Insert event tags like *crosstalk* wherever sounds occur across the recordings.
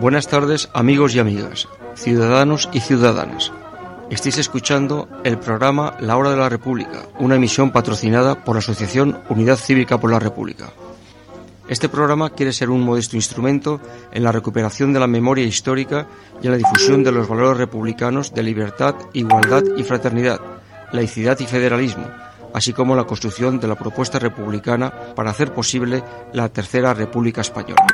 Buenas tardes amigos y amigas, ciudadanos y ciudadanas. Estáis escuchando el programa La Hora de la República, una emisión patrocinada por la Asociación Unidad Cívica por la República. Este programa quiere ser un modesto instrumento en la recuperación de la memoria histórica y en la difusión de los valores republicanos de libertad, igualdad y fraternidad, laicidad y federalismo, así como la construcción de la propuesta republicana para hacer posible la Tercera República Española.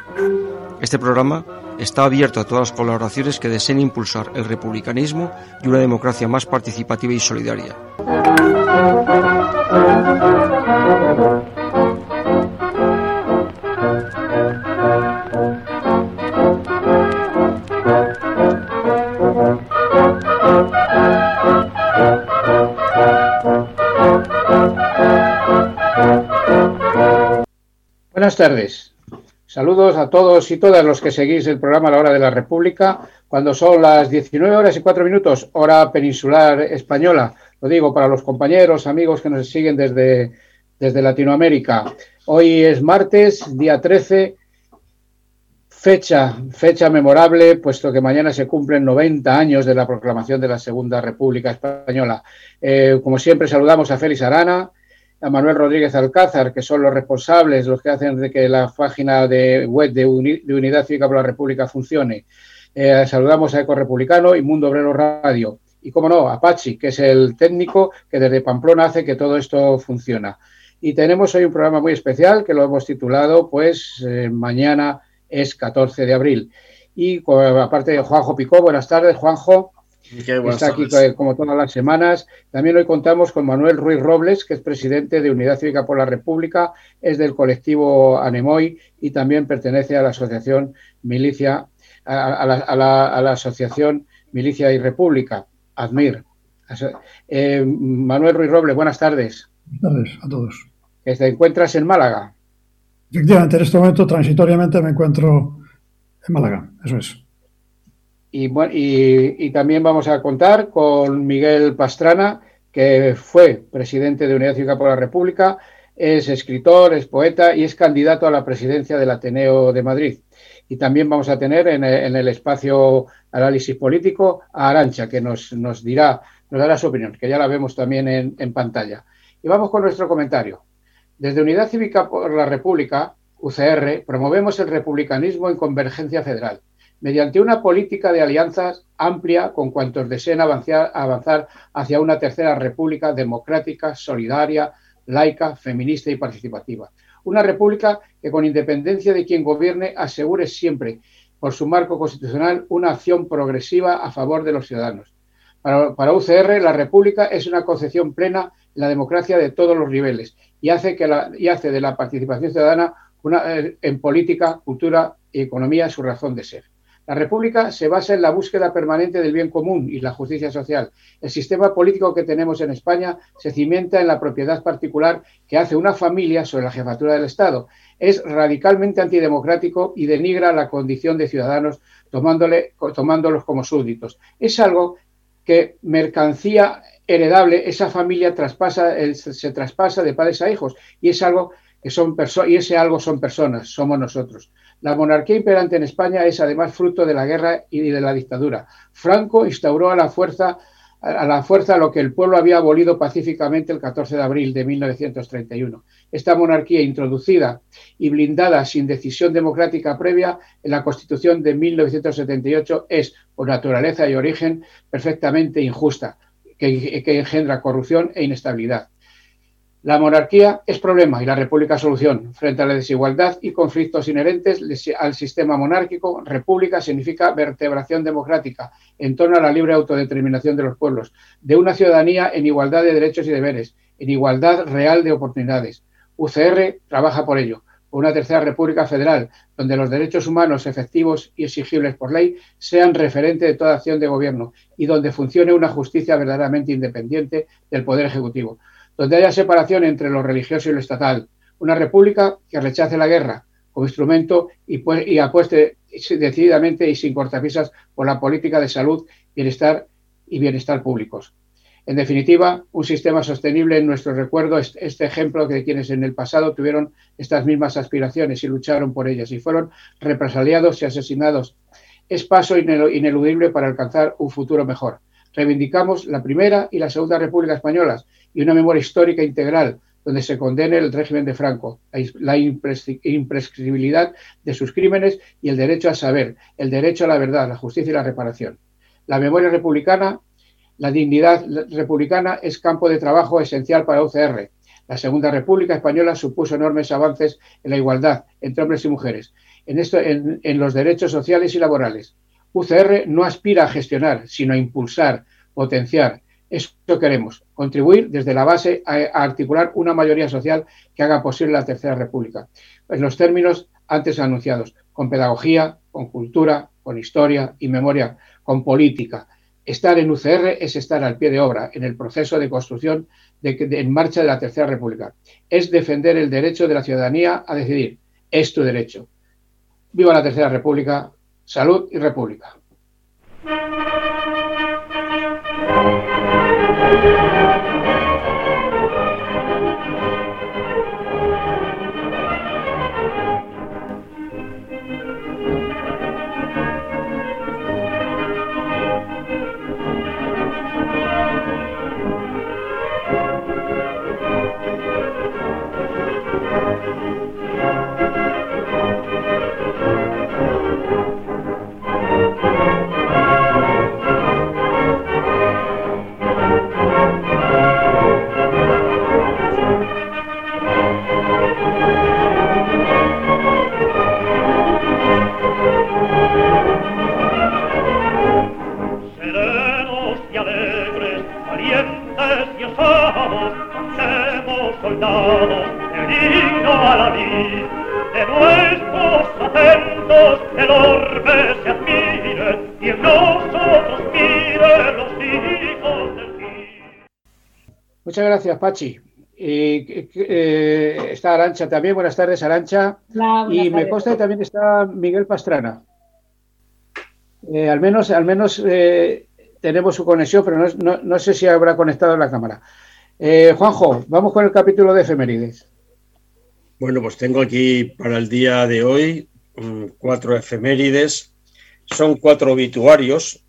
Este programa está abierto a todas las colaboraciones que deseen impulsar el republicanismo y una democracia más participativa y solidaria. Buenas tardes. Saludos a todos y todas los que seguís el programa La Hora de la República, cuando son las 19 horas y 4 minutos, hora peninsular española. Lo digo para los compañeros, amigos que nos siguen desde, desde Latinoamérica. Hoy es martes, día 13, fecha, fecha memorable, puesto que mañana se cumplen 90 años de la proclamación de la Segunda República Española. Eh, como siempre, saludamos a Félix Arana, a Manuel Rodríguez Alcázar, que son los responsables, los que hacen de que la página de web de, Unidad Cívica por la República funcione. Eh, saludamos a Eco Republicano y Mundo Obrero Radio. Y, como no, a Pachi, que es el técnico que desde Pamplona hace que todo esto funciona. Y tenemos hoy un programa muy especial que lo hemos titulado, pues, eh, mañana es 14 de abril. Y aparte de Juanjo Picó, buenas tardes, Juanjo está aquí como todas las semanas. También hoy contamos con Manuel Ruiz Robles, que es presidente de Unidad Cívica por la República, es del colectivo Anemoy y también pertenece a la asociación Milicia, a, la, asociación Milicia y República, ADMIR. Eh, Manuel Ruiz Robles, buenas tardes. Buenas tardes a todos. ¿Te encuentras en Málaga? Efectivamente, en este momento transitoriamente me encuentro en Málaga, eso es. Y, también vamos a contar con Miguel Pastrana, que fue presidente de Unidad Cívica por la República, es escritor, es poeta y es candidato a la presidencia del Ateneo de Madrid. Y también vamos a tener en, el espacio análisis político a Arancha, que nos, nos, dirá, nos dará su opinión, que ya la vemos también en, en pantalla. Y vamos con nuestro comentario. Desde Unidad Cívica por la República, UCR, promovemos el republicanismo en convergencia federal mediante una política de alianzas amplia con cuantos deseen avanzar, hacia una tercera república democrática, solidaria, laica, feminista y participativa. Una república que con independencia de quien gobierne asegure siempre, por su marco constitucional, una acción progresiva a favor de los ciudadanos. Para, UCR, la república es una concepción plena en la democracia de todos los niveles y hace, de la participación ciudadana eh, en política, cultura y economía su razón de ser. La República se basa en la búsqueda permanente del bien común y la justicia social. El sistema político que tenemos en España se cimienta en la propiedad particular que hace una familia sobre la jefatura del Estado. Es radicalmente antidemocrático y denigra la condición de ciudadanos tomándolos como súbditos. Es algo que mercancía heredable, esa familia traspasa, se traspasa de padres a hijos y es algo que son y ese algo son personas, somos nosotros. La monarquía imperante en España es además fruto de la guerra y de la dictadura. Franco instauró a la fuerza a la fuerza lo que el pueblo había abolido pacíficamente el 14 de abril de 1931. Esta monarquía introducida y blindada sin decisión democrática previa en la Constitución de 1978 es, por naturaleza y origen, perfectamente injusta, que, que engendra corrupción e inestabilidad. La monarquía es problema y la república solución. Frente a la desigualdad y conflictos inherentes al sistema monárquico, república significa vertebración democrática en torno a la libre autodeterminación de los pueblos, de una ciudadanía en igualdad de derechos y deberes, en igualdad real de oportunidades. UCR trabaja por ello, por una tercera república federal, donde los derechos humanos efectivos y exigibles por ley sean referente de toda acción de gobierno y donde funcione una justicia verdaderamente independiente del Poder Ejecutivo donde haya separación entre lo religioso y lo estatal, una república que rechace la guerra como instrumento y, pues, apueste decididamente y sin cortapisas por la política de salud, bienestar y bienestar públicos. En definitiva, un sistema sostenible en nuestro recuerdo es este ejemplo de quienes en el pasado tuvieron estas mismas aspiraciones y lucharon por ellas y fueron represaliados y asesinados. Es paso ineludible para alcanzar un futuro mejor. Reivindicamos la Primera y la Segunda República Españolas y una memoria histórica integral donde se condene el régimen de Franco, la imprescriptibilidad de sus crímenes y el derecho a saber, el derecho a la verdad, la justicia y la reparación. La memoria republicana la dignidad republicana es campo de trabajo esencial para UCR. La Segunda República Española supuso enormes avances en la igualdad entre hombres y mujeres, en, esto, en, los derechos sociales y laborales. UCR no aspira a gestionar, sino a impulsar, potenciar. Eso queremos, contribuir desde la base a, articular una mayoría social que haga posible la Tercera República, en los términos antes anunciados, con pedagogía, con cultura, con historia y memoria, con política, Estar en UCR es estar al pie de obra en el proceso de construcción en marcha de la Tercera República. Es defender el derecho de la ciudadanía a decidir. Es tu derecho. Viva la Tercera República. Salud y República. Pachi. Eh, está Arancha también. Buenas tardes, Arancha. y me consta que también está Miguel Pastrana. Eh, al menos, al menos eh, tenemos su conexión, pero no, sé si habrá conectado la cámara. Juanjo, vamos con el capítulo de efemérides. Bueno, pues tengo aquí para el día de hoy mm, cuatro efemérides. Son cuatro obituarios,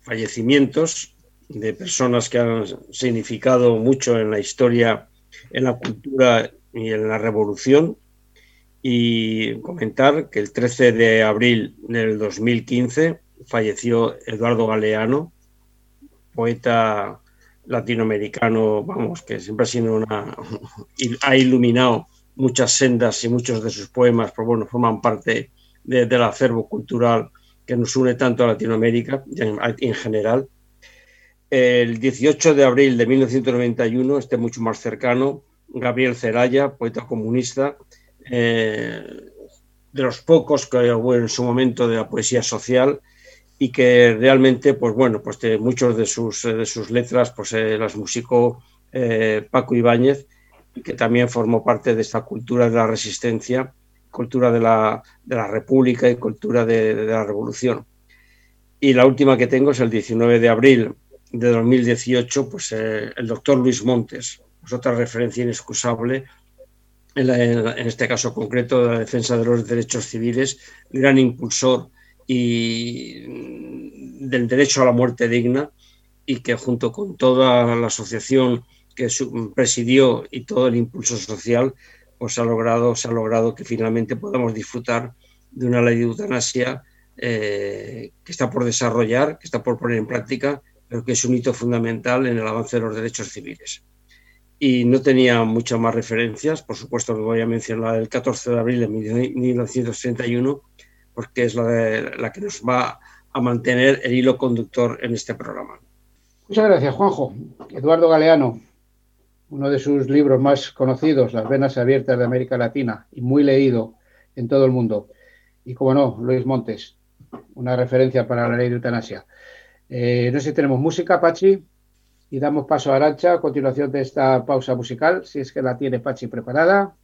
fallecimientos de personas que han significado mucho en la historia, en la cultura y en la revolución. Y comentar que el 13 de abril del 2015 falleció Eduardo Galeano, poeta latinoamericano, vamos, que siempre ha sido una. ha iluminado muchas sendas y muchos de sus poemas, pues bueno, forman parte del acervo cultural que nos une tanto a Latinoamérica en general el 18 de abril de 1991, este mucho más cercano, Gabriel Ceraya, poeta comunista, eh, de los pocos que hubo en su momento de la poesía social y que realmente, pues bueno, pues de muchos de sus, de sus letras pues eh, las musicó eh, Paco Ibáñez, que también formó parte de esta cultura de la resistencia, cultura de la, de la república y cultura de, de la revolución. Y la última que tengo es el 19 de abril de 2018, pues eh, el doctor Luis Montes, pues otra referencia inexcusable en, este caso concreto de la defensa de los derechos civiles, gran impulsor y mm, del derecho a la muerte digna y que junto con toda la asociación que presidió y todo el impulso social, pues ha logrado, se ha logrado que finalmente podamos disfrutar de una ley de eutanasia eh, que está por desarrollar, que está por poner en práctica pero que es un hito fundamental en el avance de los derechos civiles. Y no tenía muchas más referencias, por supuesto que voy a mencionar el 14 de abril de 1931, porque es la, la que nos va a mantener el hilo conductor en este programa. Muchas gracias, Juanjo. Eduardo Galeano, uno de sus libros más conocidos, Las venas abiertas de América Latina, y muy leído en todo el mundo. Y como no, Luis Montes, una referencia para la ley de eutanasia. Eh, no sé si tenemos música, Pachi, y damos paso a Arancha a continuación de esta pausa musical, si es que la tiene Pachi preparada.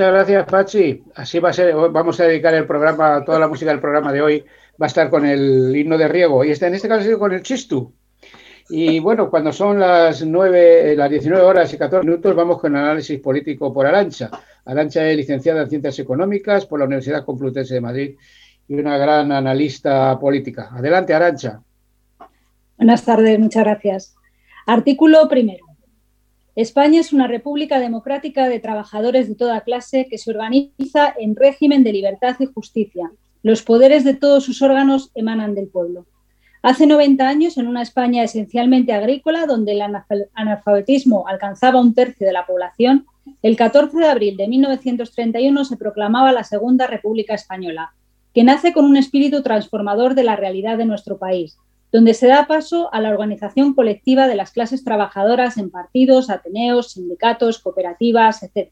Muchas gracias, Pachi. Así va a ser, vamos a dedicar el programa, toda la música del programa de hoy va a estar con el himno de riego y está en este caso con el chistu. Y bueno, cuando son las 9, las 19 horas y 14 minutos, vamos con el análisis político por Arancha. Arancha es licenciada en Ciencias Económicas por la Universidad Complutense de Madrid y una gran analista política. Adelante, Arancha. Buenas tardes, muchas gracias. Artículo primero. España es una república democrática de trabajadores de toda clase que se organiza en régimen de libertad y justicia. Los poderes de todos sus órganos emanan del pueblo. Hace 90 años, en una España esencialmente agrícola, donde el analfabetismo alcanzaba un tercio de la población, el 14 de abril de 1931 se proclamaba la Segunda República Española, que nace con un espíritu transformador de la realidad de nuestro país, donde se da paso a la organización colectiva de las clases trabajadoras en partidos, ateneos, sindicatos, cooperativas, etc.,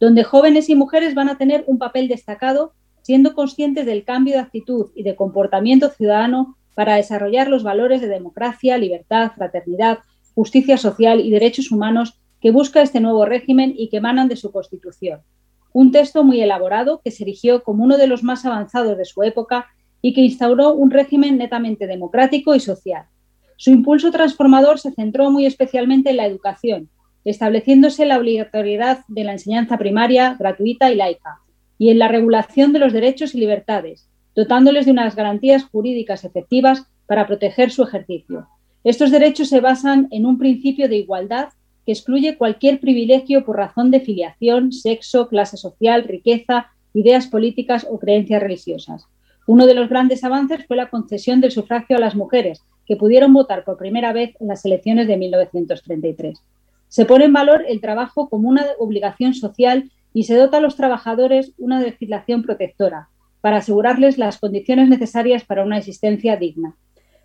donde jóvenes y mujeres van a tener un papel destacado siendo conscientes del cambio de actitud y de comportamiento ciudadano para desarrollar los valores de democracia, libertad, fraternidad, justicia social y derechos humanos que busca este nuevo régimen y que emanan de su Constitución. Un texto muy elaborado que se erigió como uno de los más avanzados de su época y que instauró un régimen netamente democrático y social. Su impulso transformador se centró muy especialmente en la educación, estableciéndose la obligatoriedad de la enseñanza primaria, gratuita y laica, y en la regulación de los derechos y libertades, dotándoles de unas garantías jurídicas efectivas para proteger su ejercicio. Estos derechos se basan en un principio de igualdad que excluye cualquier privilegio por razón de filiación, sexo, clase social, riqueza, ideas políticas o creencias religiosas. Uno de los grandes avances fue la concesión del sufragio a las mujeres, que pudieron votar por primera vez en las elecciones de 1933. Se pone en valor el trabajo como una obligación social y se dota a los trabajadores una legislación protectora, para asegurarles las condiciones necesarias para una existencia digna.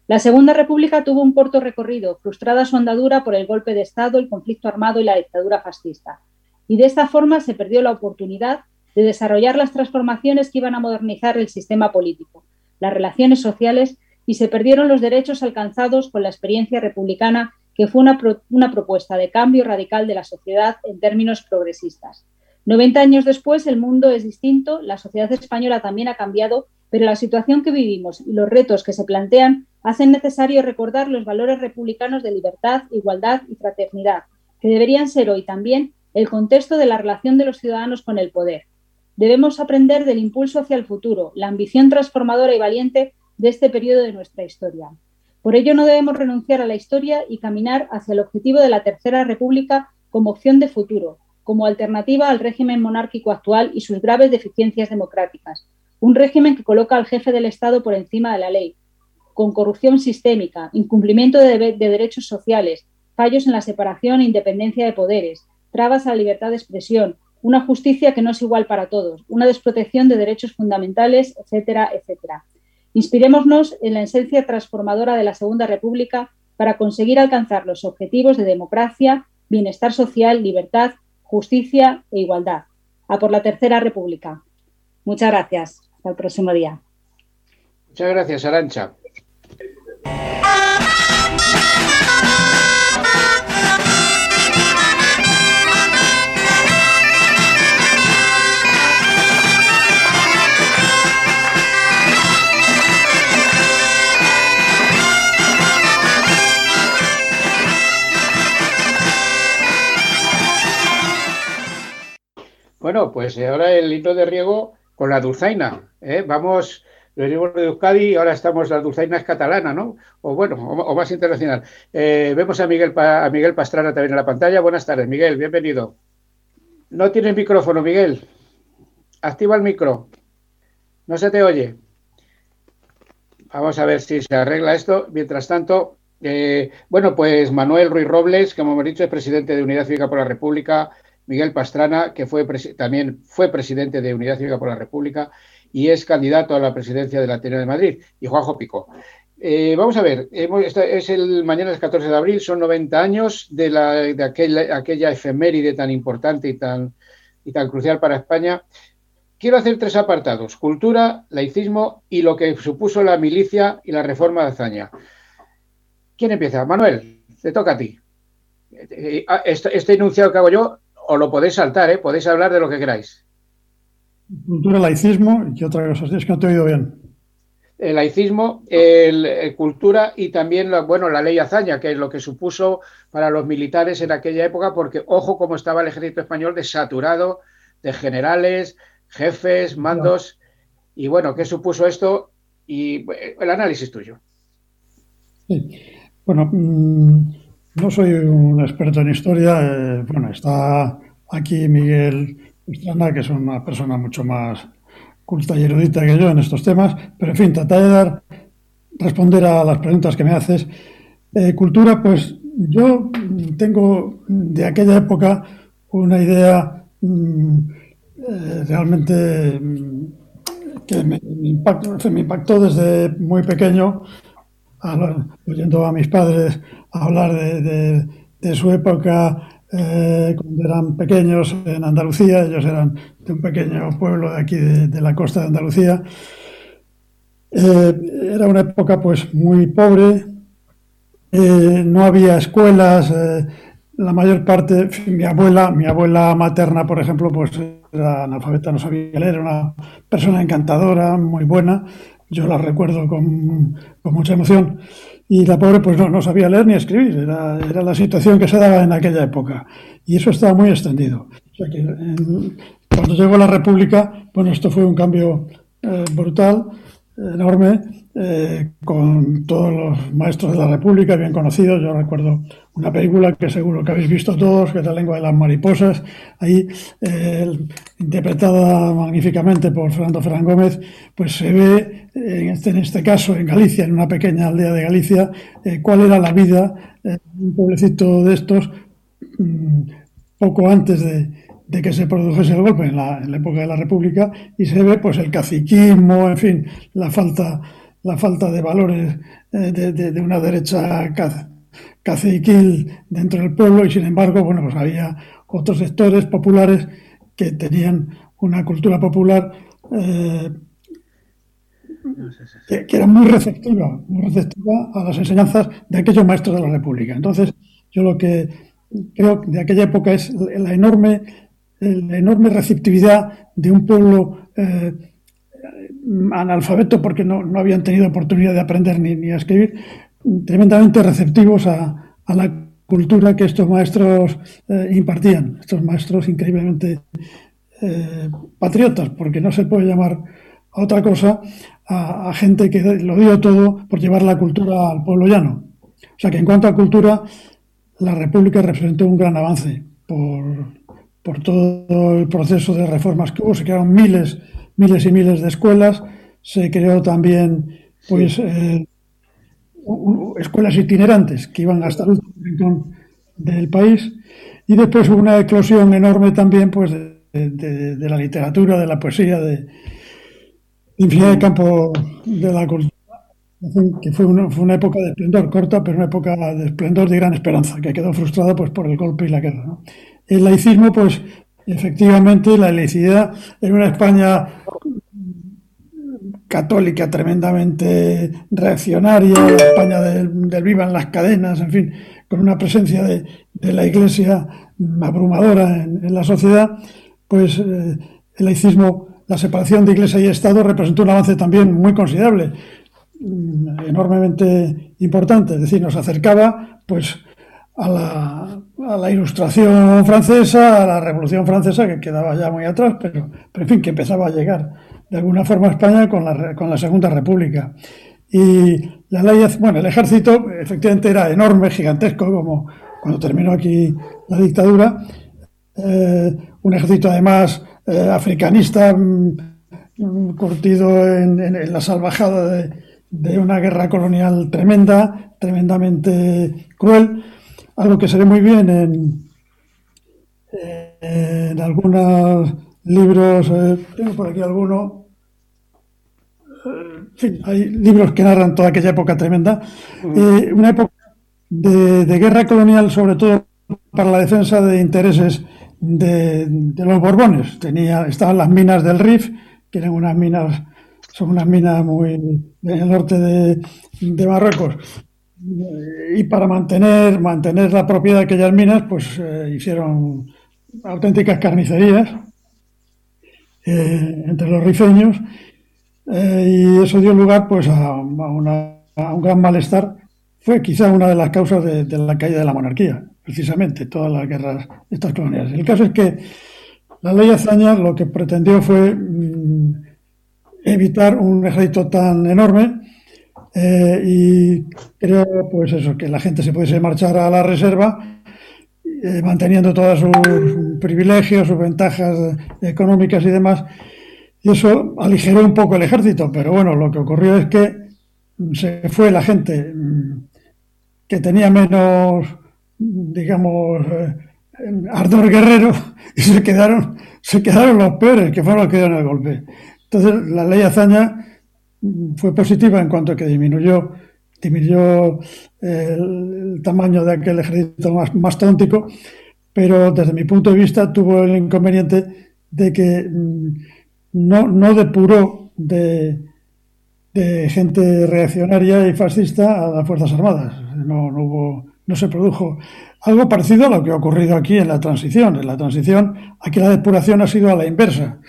La Segunda República tuvo un corto recorrido, frustrada su andadura por el golpe de Estado, el conflicto armado y la dictadura fascista. Y de esta forma se perdió la oportunidad de desarrollar las transformaciones que iban a modernizar el sistema político, las relaciones sociales y se perdieron los derechos alcanzados con la experiencia republicana, que fue una, una propuesta de cambio radical de la sociedad en términos progresistas. 90 años después el mundo es distinto, la sociedad española también ha cambiado, pero la situación que vivimos y los retos que se plantean hacen necesario recordar los valores republicanos de libertad, igualdad y fraternidad, que deberían ser hoy también el contexto de la relación de los ciudadanos con el poder. Debemos aprender del impulso hacia el futuro, la ambición transformadora y valiente de este periodo de nuestra historia. Por ello no debemos renunciar a la historia y caminar hacia el objetivo de la Tercera República como opción de futuro, como alternativa al régimen monárquico actual y sus graves deficiencias democráticas. Un régimen que coloca al jefe del Estado por encima de la ley, con corrupción sistémica, incumplimiento de, de derechos sociales, fallos en la separación e independencia de poderes, trabas a la libertad de expresión, una justicia que no es igual para todos, una desprotección de derechos fundamentales, etcétera, etcétera. Inspirémonos en la esencia transformadora de la Segunda República para conseguir alcanzar los objetivos de democracia, bienestar social, libertad, justicia e igualdad. A por la Tercera República. Muchas gracias. Hasta el próximo día. Muchas gracias, Arancha. Bueno, pues ahora el hito de riego con la dulzaina. ¿eh? Vamos, venimos de Euskadi ahora estamos, la dulzaina es catalana, ¿no? O bueno, o, más internacional. Eh, vemos a Miguel, a Miguel Pastrana también en la pantalla. Buenas tardes, Miguel, bienvenido. No tienes micrófono, Miguel. Activa el micro. No se te oye. Vamos a ver si se arregla esto. Mientras tanto, eh, bueno, pues Manuel Ruiz Robles, como hemos dicho, es presidente de Unidad Cívica por la República Miguel Pastrana, que fue también fue presidente de Unidad Cívica por la República y es candidato a la presidencia de la Ateneo de Madrid, y Juanjo Pico. Eh, vamos a ver, es el mañana es 14 de abril, son 90 años de, la, de aquella, efeméride tan importante y tan, y tan crucial para España. Quiero hacer tres apartados, cultura, laicismo y lo que supuso la milicia y la reforma de hazaña. ¿Quién empieza? Manuel, te toca a ti. Eh, eh, ah, este enunciado que hago yo o lo podéis saltar, ¿eh? podéis hablar de lo que queráis. cultura, laicismo y qué otra cosa. Es que no te he oído bien. El laicismo, el, cultura y también, bueno, la ley hazaña, que es lo que supuso para los militares en aquella época, porque ojo cómo estaba el ejército español desaturado de generales, jefes, mandos. Y bueno, ¿qué supuso esto? Y el análisis tuyo. Sí. Bueno, mm, no soy un experto en historia. Eh, bueno, está aquí Miguel Estrana, que es una persona mucho más culta y erudita que yo en estos temas, pero en fin, trataré de dar, responder a las preguntas que me haces. Eh, cultura, pues yo tengo de aquella época una idea mm, eh, realmente mm, que me, impactó, desde muy pequeño, oyendo a mis padres hablar de su época eh, cuando eran pequeños en Andalucía, ellos eran de un pequeño pueblo de aquí de, la costa de Andalucía. Eh, era una época pues muy pobre, eh, no había escuelas, la mayor parte, mi abuela, mi abuela materna, por ejemplo, pues era analfabeta, no sabía leer, era una persona encantadora, muy buena, yo la recuerdo con, con mucha emoción y la pobre pues no, no sabía leer ni escribir, era, era, la situación que se daba en aquella época y eso estaba muy extendido. O sea que cuando llegó la República, bueno, esto fue un cambio eh, brutal, enorme, eh, con todos los maestros de la República bien conocidos. Yo recuerdo una película que seguro que habéis visto todos, que es La lengua de las mariposas, ahí eh, interpretada magníficamente por Fernando Ferran Gómez, pues se ve, en este, en este caso, en Galicia, en una pequeña aldea de Galicia, eh, cuál era la vida en un pueblecito de estos mm, poco antes de, de que se produjese el golpe en la, época de la República y se ve pues el caciquismo, en fin, la falta, la falta de valores eh, de, una derecha caciquil dentro del pueblo y sin embargo, bueno, pues había otros sectores populares que tenían una cultura popular eh, que, que, era muy receptiva, muy receptiva a las enseñanzas de aquellos maestros de la República. Entonces, yo lo que creo de aquella época es la enorme la enorme receptividad de un pueblo eh, analfabeto porque no, no, habían tenido oportunidad de aprender ni, ni a escribir, tremendamente receptivos a, a, la cultura que estos maestros eh, impartían, estos maestros increíblemente eh, patriotas, porque no se puede llamar a otra cosa a, a, gente que lo dio todo por llevar la cultura al pueblo llano. O sea que en cuanto a cultura, la República representó un gran avance por, por todo el proceso de reformas que hubo. Se crearon miles, miles y miles de escuelas. Se creó también, pues, eh, escuelas itinerantes que iban hasta el último rincón del país. Y después hubo una eclosión enorme también, pues, de, de, de la literatura, de la poesía, de, infinidad de campo de la cultura. Que fue una, fue una, época de esplendor corta, pero una época de esplendor de gran esperanza, que quedó frustrada pues, por el golpe y la guerra. ¿no? El laicismo, pues efectivamente la laicidad en una España católica tremendamente reaccionaria, la España del, del en las cadenas, en fin, con una presencia de, de la Iglesia abrumadora en, en la sociedad, pues eh, el laicismo, la separación de Iglesia y Estado representó un avance también muy considerable, mm, enormemente importante, es decir, nos acercaba pues a la, a la, ilustración francesa, a la revolución francesa, que quedaba ya muy atrás, pero, pero en fin, que empezaba a llegar de alguna forma a España con la, con la Segunda República. Y la ley, bueno, el ejército efectivamente era enorme, gigantesco, como cuando terminó aquí la dictadura. Eh, un ejército además eh, africanista, mm, curtido en, la salvajada de una guerra colonial tremenda, tremendamente cruel algo que se ve muy bien en, en algunos libros, eh, tengo por aquí alguno, eh, en fin, hay libros que narran toda aquella época tremenda, eh, una época de, de, guerra colonial, sobre todo para la defensa de intereses de, de, los Borbones. Tenía, estaban las minas del Rif, que eran unas minas, son unas minas muy en el norte de, de Marruecos, y para mantener, mantener la propiedad de aquellas minas, pues eh, hicieron auténticas carnicerías. eh, entre los rifeños y eso dio lugar pues a, un gran malestar. Fue quizá una de las causas de, la caída de la monarquía, precisamente, todas las guerras de estas colonias. El caso es que la ley Azaña lo que pretendió fue mm, evitar un ejército tan enorme eh, y creo pues eso, que la gente se pudiese marchar a la reserva eh, manteniendo todos sus privilegios, sus ventajas económicas y demás. Y eso aligeró un poco el ejército, pero bueno, lo que ocurrió es que se fue la gente mm, que tenía menos, digamos, eh, ardor guerrero *laughs* y se quedaron, se quedaron los peores, que fueron los que dieron el golpe. Entonces, la ley Azaña fue positiva en cuanto a que disminuyó, disminuyó el, tamaño de aquel ejército más, tóntico, pero desde mi punto de vista tuvo el inconveniente de que mm, no, no depuró de, de gente reaccionaria y fascista a las Fuerzas Armadas. No, no, hubo, no se produjo algo parecido a lo que ha ocurrido aquí en la transición. En la transición, aquí la depuración ha sido a la inversa.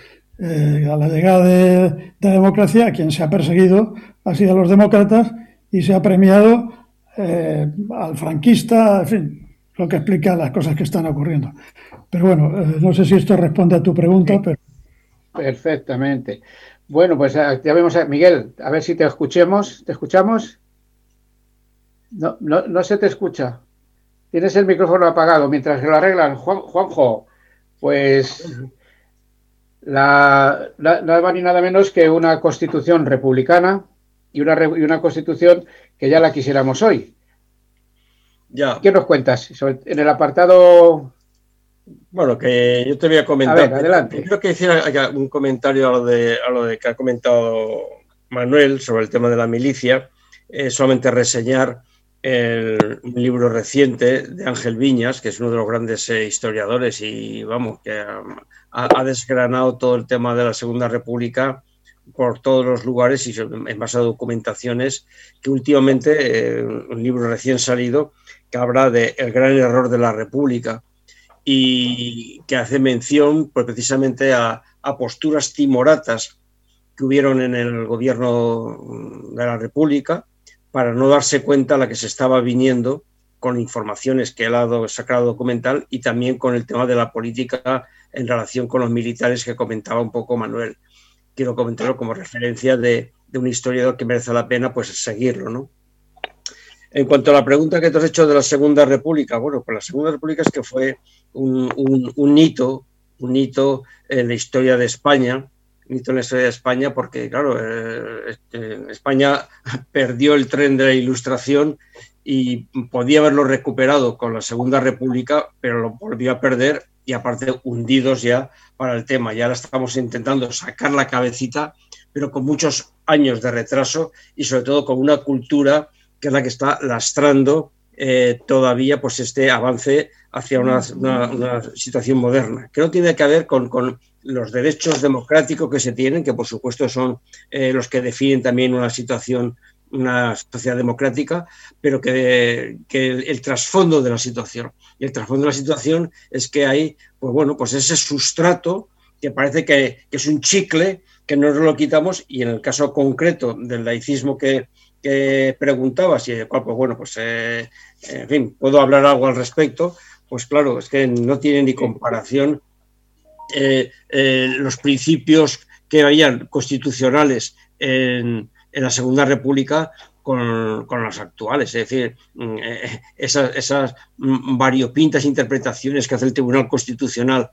Eh, a la llegada de, la democracia, quien se ha perseguido ha sido a los demócratas y se ha premiado eh, al franquista, en fin, lo que explica las cosas que están ocurriendo. Pero bueno, eh, no sé si esto responde a tu pregunta, pero... Perfectamente. Bueno, pues ya vemos a Miguel, a ver si te escuchemos. ¿Te escuchamos? No, no, no se te escucha. Tienes el micrófono apagado mientras que lo arreglan. Juanjo, pues la, nada más ni nada menos que una constitución republicana y una, y una constitución que ya la quisiéramos hoy. Ya. ¿Qué nos cuentas? en el apartado. Bueno, que yo te voy a comentar. A ver, adelante. Creo que hiciera un comentario a lo, de, a lo de que ha comentado Manuel sobre el tema de la milicia. solamente reseñar el, un libro reciente de Ángel Viñas, que es uno de los grandes eh, historiadores y vamos, que ha, desgranado todo el tema de la Segunda República por todos los lugares y en base a documentaciones que últimamente, eh, un libro recién salido, que habla de el gran error de la República y que hace mención pues, precisamente a, a posturas timoratas que hubieron en el gobierno de la República, para no darse cuenta la que se estaba viniendo con informaciones que él ha sacado documental y también con el tema de la política en relación con los militares que comentaba un poco Manuel. Quiero comentarlo como referencia de, un historiador que merece la pena pues seguirlo, ¿no? En cuanto a la pregunta que te has hecho de la Segunda República, bueno, pues la Segunda República es que fue un hito, un hito en la historia de España, la historia de España porque, claro, eh, España *laughs* perdió el tren de la ilustración y podía haberlo recuperado con la Segunda República, pero lo volvió a perder y aparte hundidos ya para el tema. Ya ahora estamos intentando sacar la cabecita, pero con muchos años de retraso y sobre todo con una cultura que es la que está lastrando eh, todavía pues este avance hacia una, situación moderna, que no tiene que ver con, los derechos democráticos que se tienen, que por supuesto son eh, los que definen también una situación, una sociedad democrática, pero que, el, trasfondo de la situación. Y el trasfondo de la situación es que hay, pues bueno, pues ese sustrato que parece que, que es un chicle que no lo quitamos y en el caso concreto del laicismo que, que preguntabas y pues bueno, pues eh, en fin, puedo hablar algo al respecto, pues claro, es que no tiene ni comparación eh, eh, los principios que habían constitucionales en, la Segunda República con, los actuales. Es decir, mm, esas, esas, variopintas interpretaciones que hace el Tribunal Constitucional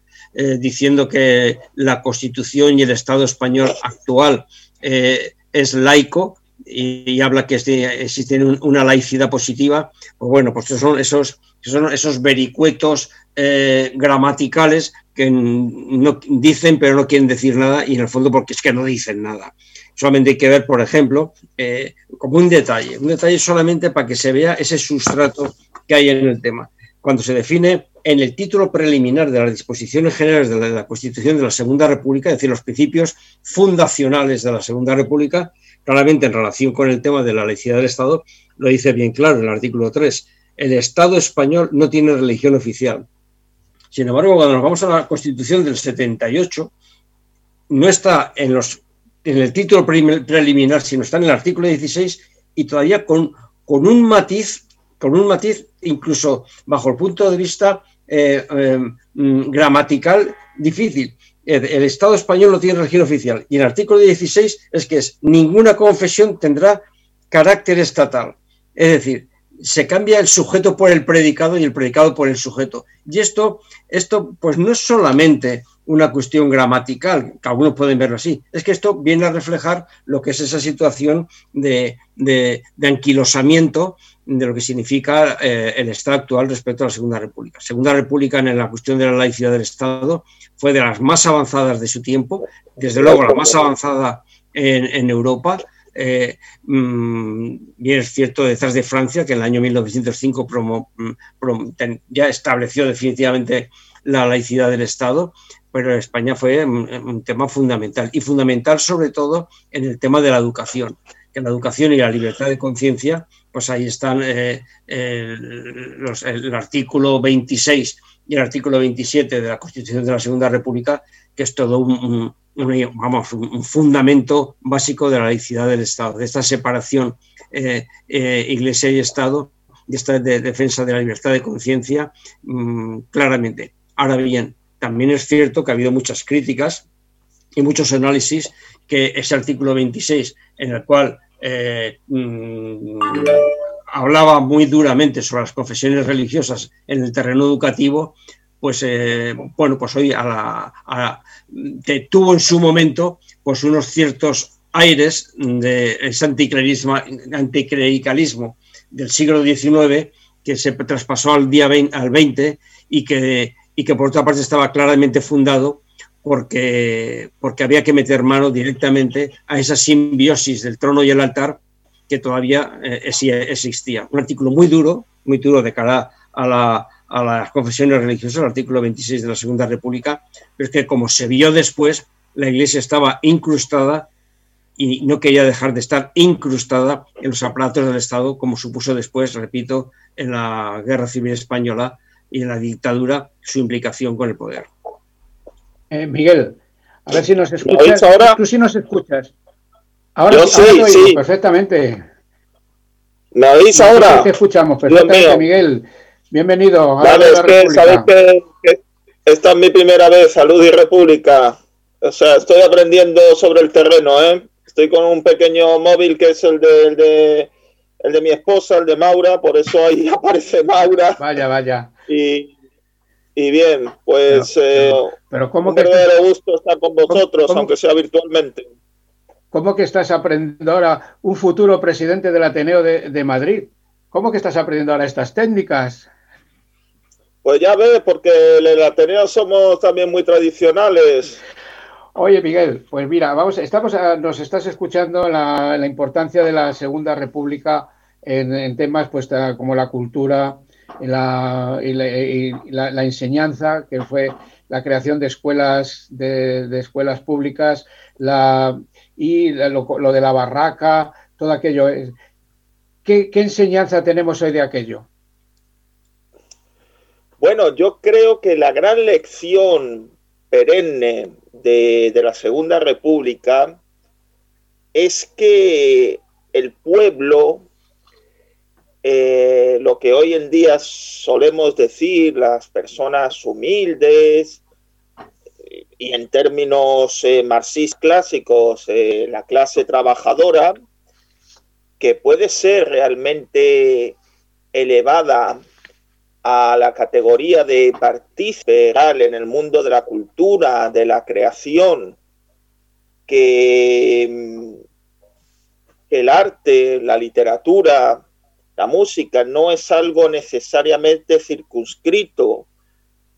diciendo que la Constitución y el Estado español actual es laico, y, habla que existe una laicidad positiva, pues bueno, pues son esos, son esos vericuetos eh, gramaticales que no dicen pero no quieren decir nada y en el fondo porque es que no dicen nada. Solamente hay que ver, por ejemplo, eh, como un detalle, un detalle solamente para que se vea ese sustrato que hay en el tema. Cuando se define en el título preliminar de las disposiciones generales de la Constitución de la Segunda República, es decir, los principios fundacionales de la Segunda República, claramente en relación con el tema de la laicidad del Estado, lo dice bien claro en el artículo 3. El Estado español no tiene religión oficial. Sin embargo, cuando nos vamos a la Constitución del 78, no está en, los, en el título preliminar, sino está en el artículo 16 y todavía con, con un matiz, con un matiz incluso bajo el punto de vista eh, em, mm, gramatical difícil. El, Estado español no tiene religión oficial y el artículo 16 es que es ninguna confesión tendrá carácter estatal. Es decir, se cambia el sujeto por el predicado y el predicado por el sujeto. Y esto, esto pues no es solamente una cuestión gramatical, que algunos pueden verlo así, es que esto viene a reflejar lo que es esa situación de, anquilosamiento de lo que significa eh, el Estado actual respecto a la Segunda República. Segunda República en la cuestión de la laicidad del Estado fue de las más avanzadas de su tiempo, desde luego la más avanzada en Europa, eh, mm, bien es cierto detrás de Francia, que en el año 1905 mm, ya estableció definitivamente la laicidad del Estado, pero España fue un, tema fundamental y fundamental sobre todo en el tema de la educación, que la educación y la libertad de conciencia, pues ahí están eh, el artículo 26 y el artículo 27 de la Constitución de la Segunda República, que es todo un, vamos, un fundamento básico de la laicidad del Estado, de esta separación eh, eh, Iglesia y Estado, de esta defensa de la libertad de conciencia, mm, claramente. Ahora bien, también es cierto que ha habido muchas críticas y muchos análisis que ese artículo 26, en el cual eh, mm, hablaba muy duramente sobre las confesiones religiosas en el terreno educativo, pues eh, bueno, pues hoy a la, tuvo en su momento pues unos ciertos aires de ese anticlericalismo del siglo XIX que se traspasó al día 20, al 20 y que, y que por otra parte estaba claramente fundado porque, porque había que meter mano directamente a esa simbiosis del trono y el altar que todavía eh, existía. Un artículo muy duro, muy duro de cara a la, las confesiones religiosas, el artículo 26 de la Segunda República, pero es que como se vio después, la Iglesia estaba incrustada y no quería dejar de estar incrustada en los aparatos del Estado, como supuso después, repito, en la Guerra Civil Española y en la dictadura su implicación con el poder. Eh, Miguel, a ver si nos escuchas. ahora? Tú sí nos escuchas. Ahora, Yo sí, perfectamente. ¿Me oís ahora? Te escuchamos perfectamente, Miguel. Bienvenido. A es que sabéis que, esta es mi primera vez, Salud y República. O sea, estoy aprendiendo sobre el terreno, ¿eh? Estoy con un pequeño móvil que es el de, el de, el de mi esposa, el de Maura, por eso ahí *laughs* aparece Maura. Vaya, vaya. Y, y bien, pues pero, pero, eh, ¿cómo un que verdadero gusto estar con vosotros, aunque sea virtualmente. ¿Cómo que estás aprendiendo ahora un futuro presidente del Ateneo de, de Madrid? ¿Cómo que estás aprendiendo ahora estas técnicas? Pues ya ves, porque en el Ateneo somos también muy tradicionales. Oye, Miguel, pues mira, vamos, estamos nos estás escuchando la, la importancia de la Segunda República en, temas pues como la cultura la, y, la, enseñanza, que fue la creación de escuelas de, escuelas públicas, la, y lo, de la barraca, todo aquello. ¿Qué, ¿Qué enseñanza tenemos hoy de aquello? Bueno, yo creo que la gran lección perenne de, la Segunda República es que el pueblo, eh, lo que hoy en día solemos decir, las personas humildes, y en términos eh, marxistas clásicos, eh, la clase trabajadora, que puede ser realmente elevada a la categoría de partícipe en el mundo de la cultura, de la creación, que mm, el arte, la literatura, la música no es algo necesariamente circunscrito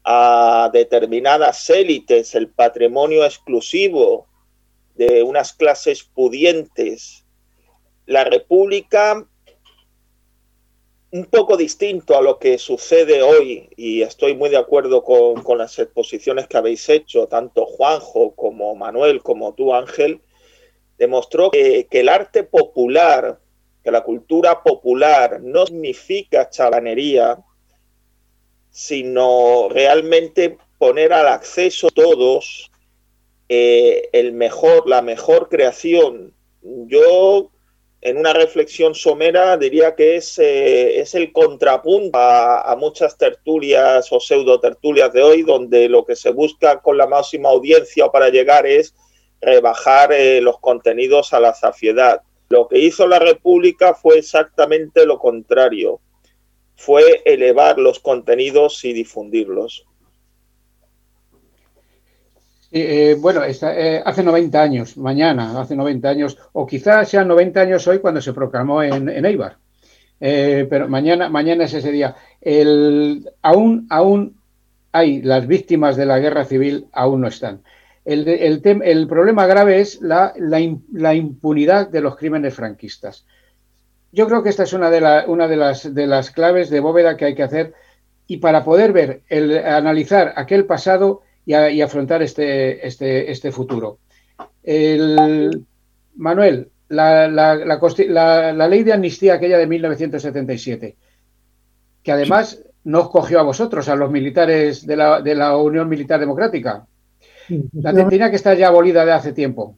a determinadas élites, el patrimonio exclusivo de unas clases pudientes. La república un poco distinto a lo que sucede hoy, y estoy muy de acuerdo con, las exposiciones que habéis hecho, tanto Juanjo como Manuel, como tú, Ángel, demostró que, el arte popular, que la cultura popular no significa chalanería, sino realmente poner al acceso todos eh, el mejor, la mejor creación. Yo, en una reflexión somera, diría que es, eh, es el contrapunto a, muchas tertulias o pseudo tertulias de hoy, donde lo que se busca con la máxima audiencia para llegar es rebajar eh, los contenidos a la saciedad. Lo que hizo la República fue exactamente lo contrario, fue elevar los contenidos y difundirlos. Eh, bueno, eh, hace 90 años, mañana, hace 90 años, o quizás sean 90 años hoy cuando se proclamó en, Eibar. Eh, pero mañana, mañana es ese día. El, aún, aún hay las víctimas de la guerra civil, aún no están. El, el, problema grave es la, la, impunidad de los crímenes franquistas. Yo creo que esta es una de, una de, las, de las claves de bóveda que hay que hacer y para poder ver, el, analizar aquel pasado y, afrontar este, este, este futuro. Manuel, la, la, ley de amnistía aquella de 1977, que además no cogió a vosotros, a los militares de la, de la Unión Militar Democrática. La tenía que estar ya abolida de hace tiempo.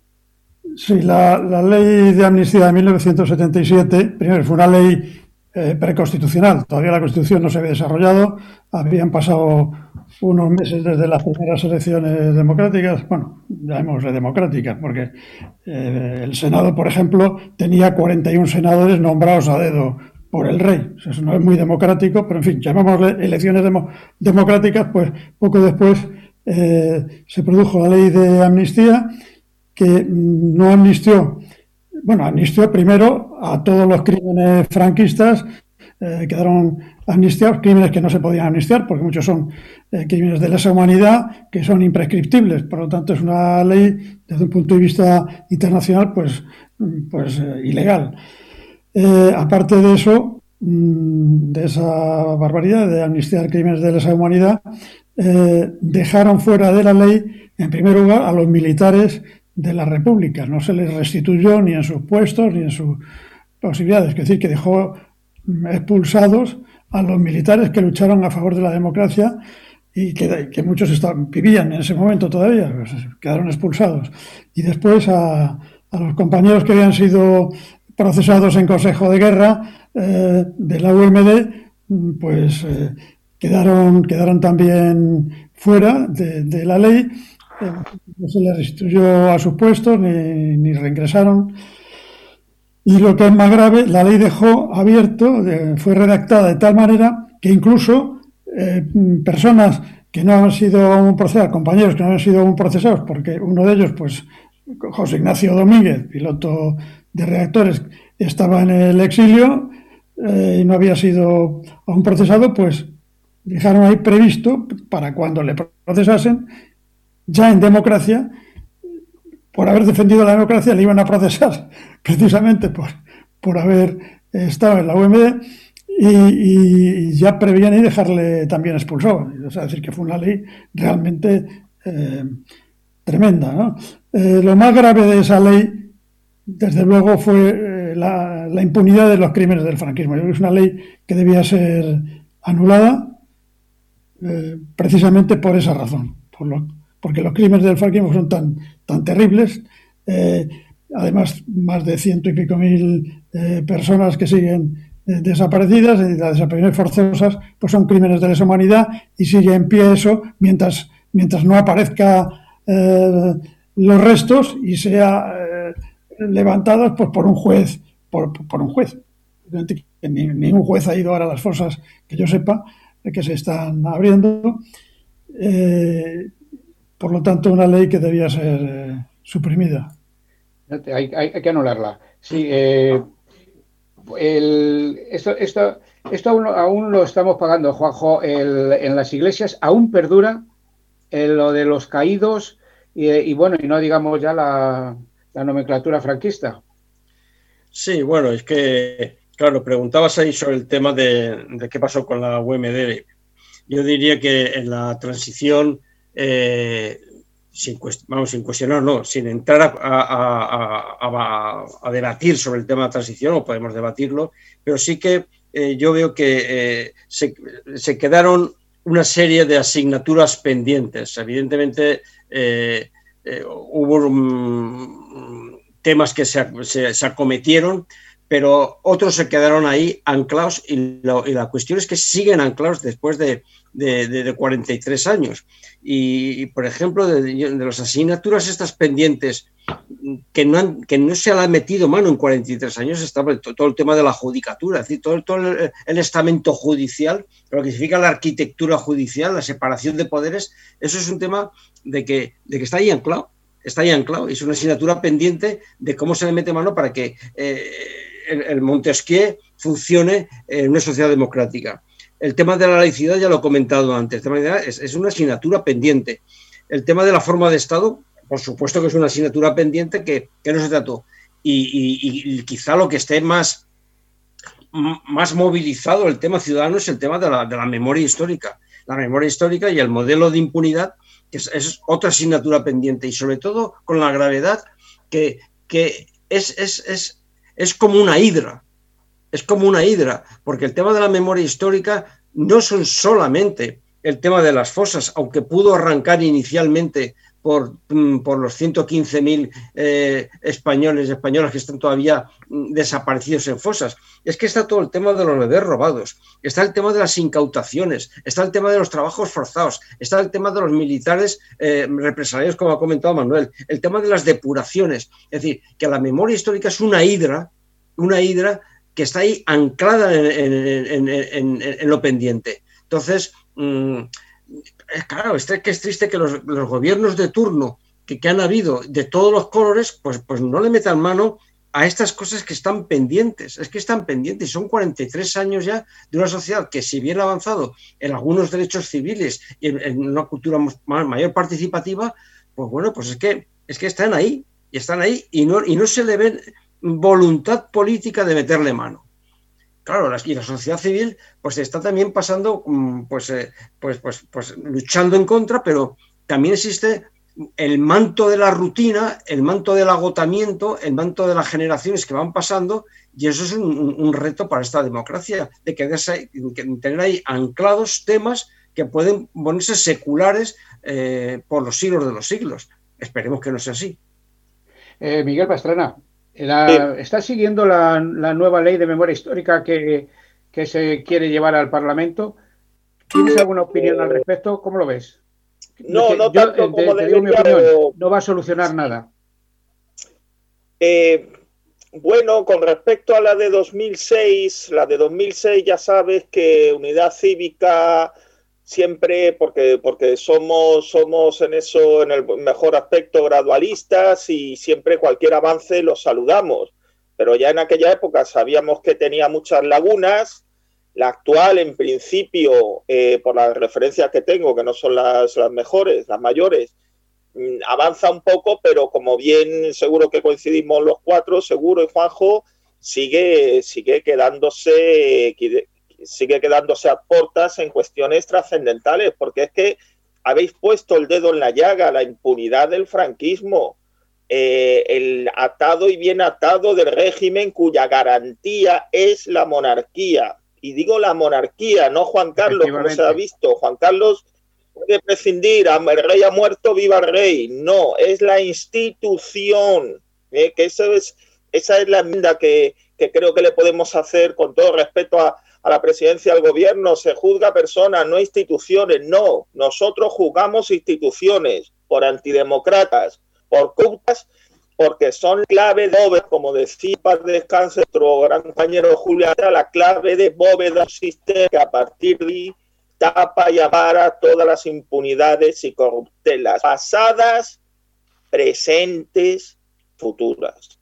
Sí, la, ley de amnistía de 1977, primero, fue una ley eh, preconstitucional. Todavía la Constitución no se había desarrollado. Habían pasado unos meses desde las primeras elecciones democráticas, bueno, llamémosle democráticas, porque eh, el Senado, por ejemplo, tenía 41 senadores nombrados a dedo por el rey. Eso no es muy democrático, pero en fin, llamémosle elecciones democráticas, pues poco después eh, se produjo la ley de amnistía que no amnistió, bueno, amnistió primero a todos los crímenes franquistas eh, quedaron amnistiados, crímenes que no se podían amnistiar, porque muchos son eh, crímenes de lesa humanidad que son imprescriptibles. Por lo tanto, es una ley, desde un punto de vista internacional, pues, pues eh, ilegal. aparte de eso, mm, de esa barbaridad de amnistiar crímenes de lesa humanidad, dejaron fuera de la ley, en primer lugar, a los militares de la República. No se les restituyó ni en sus puestos ni en sus posibilidades. Es decir, que dejó expulsados a los militares que lucharon a favor de la democracia y que, muchos estaban, vivían en ese momento todavía, pues, quedaron expulsados. Y después a, los compañeros que habían sido procesados en Consejo de Guerra eh, de la UMD, pues eh, quedaron, quedaron también fuera de, la ley, eh, no se les restituyó a sus puestos ni, ni reingresaron. Y lo que es más grave, la ley dejó abierto, fue redactada de tal manera que incluso eh, personas que no han sido procesados, compañeros que no han sido procesados, porque uno de ellos, pues José Ignacio Domínguez, piloto de reactores, estaba en el exilio eh, y no había sido aún procesado, pues dejaron ahí previsto para cuando le procesasen, ya en democracia, por haber defendido la democracia, le iban a procesar *laughs* precisamente por, por haber estado en la UMD y, ya prevían y dejarle también expulsado. Es decir, que fue una ley realmente eh, tremenda. Eh, lo más grave de esa ley, desde luego, fue eh, la, impunidad de los crímenes del franquismo. es una ley que debía ser anulada precisamente por esa razón, por lo, porque los crímenes del franquismo son tan, tan terribles. Eh, además, más de ciento y pico mil eh, personas que siguen eh, desaparecidas, y las desapariciones forzosas, pues son crímenes de lesa humanidad y sigue en pie eso mientras, mientras no aparezca los restos y sea levantados pues, por un juez, por, un juez. ningún juez ha ido ahora a las fosas que yo sepa que se están abriendo. Por lo tanto, una ley que debía ser eh, suprimida. Hay, que anularla. Sí, eh, esto, esto, esto aún, lo estamos pagando, Juanjo, en las iglesias. Aún perdura lo de los caídos y, bueno, y no digamos ya la, nomenclatura franquista. Sí, bueno, es que, claro, preguntabas ahí sobre el tema de, qué pasó con la UMD. Yo diría que en la transición eh, sin, vamos, sin cuestionar, no, sin entrar a, debatir sobre el tema de transición, o podemos debatirlo, pero sí que eh, yo veo que eh, se, quedaron una serie de asignaturas pendientes. Evidentemente, hubo temas que se, acometieron, pero otros se quedaron ahí anclados y, la cuestión es que siguen anclados después de, de, 43 años. Y, por ejemplo, de, las asignaturas estas pendientes que no, que no se le ha metido mano en 43 años, estaba todo el tema de la judicatura, es decir, todo, todo el, estamento judicial, lo que significa la arquitectura judicial, la separación de poderes, eso es un tema de que, de que está ahí anclado está ahí anclado. Es una asignatura pendiente de cómo se le mete mano para que eh, el, Montesquieu funcione en una sociedad democrática. El tema de la laicidad ya lo he comentado antes. es, una asignatura pendiente. El tema de la forma de Estado, por supuesto que es una asignatura pendiente que, no se trató. Y, quizá lo que esté más, más movilizado el tema ciudadano es el tema de la, de la memoria histórica. La memoria histórica y el modelo de impunidad es, otra asignatura pendiente y sobre todo con la gravedad que, es, es, es, como una hidra, es como una hidra, porque el tema de la memoria histórica no son solamente el tema de las fosas, aunque pudo arrancar inicialmente por, mm, por los 115.000 eh, españoles y españolas que están todavía mm, desaparecidos en fosas. Es que está todo el tema de los bebés robados, está el tema de las incautaciones, está el tema de los trabajos forzados, está el tema de los militares eh, represaliados, como ha comentado Manuel, el tema de las depuraciones. Es decir, que la memoria histórica es una hidra, una hidra que está ahí anclada en, lo pendiente. Entonces, mm, claro, es que es triste que los, gobiernos de turno que, han habido de todos los colores, pues, pues no le metan mano a estas cosas que están pendientes. Es que están pendientes. Son 43 años ya de una sociedad que, si bien ha avanzado en algunos derechos civiles y en, una cultura mayor participativa, pues bueno, pues es que, es que están ahí. Y están ahí y no, y no se le ve voluntad política de meterle mano claro, y la sociedad civil pues está también pasando, mm, pues, eh, pues, pues, pues luchando en contra, pero también existe el manto de la rutina, el manto del agotamiento, el manto de las generaciones que van pasando, y eso es un, reto para esta democracia, de que, tener ahí anclados temas que pueden ponerse seculares eh, por los siglos de los siglos. Esperemos que no sea así. Eh, Miguel Pastrana, ¿Está siguiendo la, nueva ley de memoria histórica que, se quiere llevar al Parlamento? ¿Tienes alguna opinión al respecto? ¿Cómo lo ves? No, no tanto como no va a solucionar nada. Eh, bueno, con respecto a la de 2006, la de 2006 ya sabes que Unidad Cívica siempre porque, porque somos, somos en eso, en el mejor aspecto, gradualistas y siempre cualquier avance lo saludamos. Pero ya en aquella época sabíamos que tenía muchas lagunas. La actual, en principio, eh, por las referencias que tengo, que no son las, las mejores, las mayores, mm, avanza un poco, pero como bien seguro que coincidimos los cuatro, seguro y Juanjo, sigue, sigue quedándose, sigue quedándose a portas en cuestiones trascendentales, porque es que habéis puesto el dedo en la llaga, la impunidad del franquismo, eh, el atado y bien atado del régimen cuya garantía es la monarquía. Y digo la monarquía, no Juan Carlos, como se ha visto. Juan Carlos puede prescindir, el rey ha muerto, viva el rey. No, es la institución. Eh, que eso es, esa es la enmienda que, que creo que le podemos hacer con todo respeto a, a la presidencia del gobierno, se juzga personas, no instituciones. No, nosotros juzgamos instituciones por antidemócratas, por corruptas, porque son clave de bóveda, como decía para nuestro gran compañero Julián, la clave de bóveda sistema que a partir de tapa y amara todas las impunidades y corruptelas pasadas, presentes, futuras.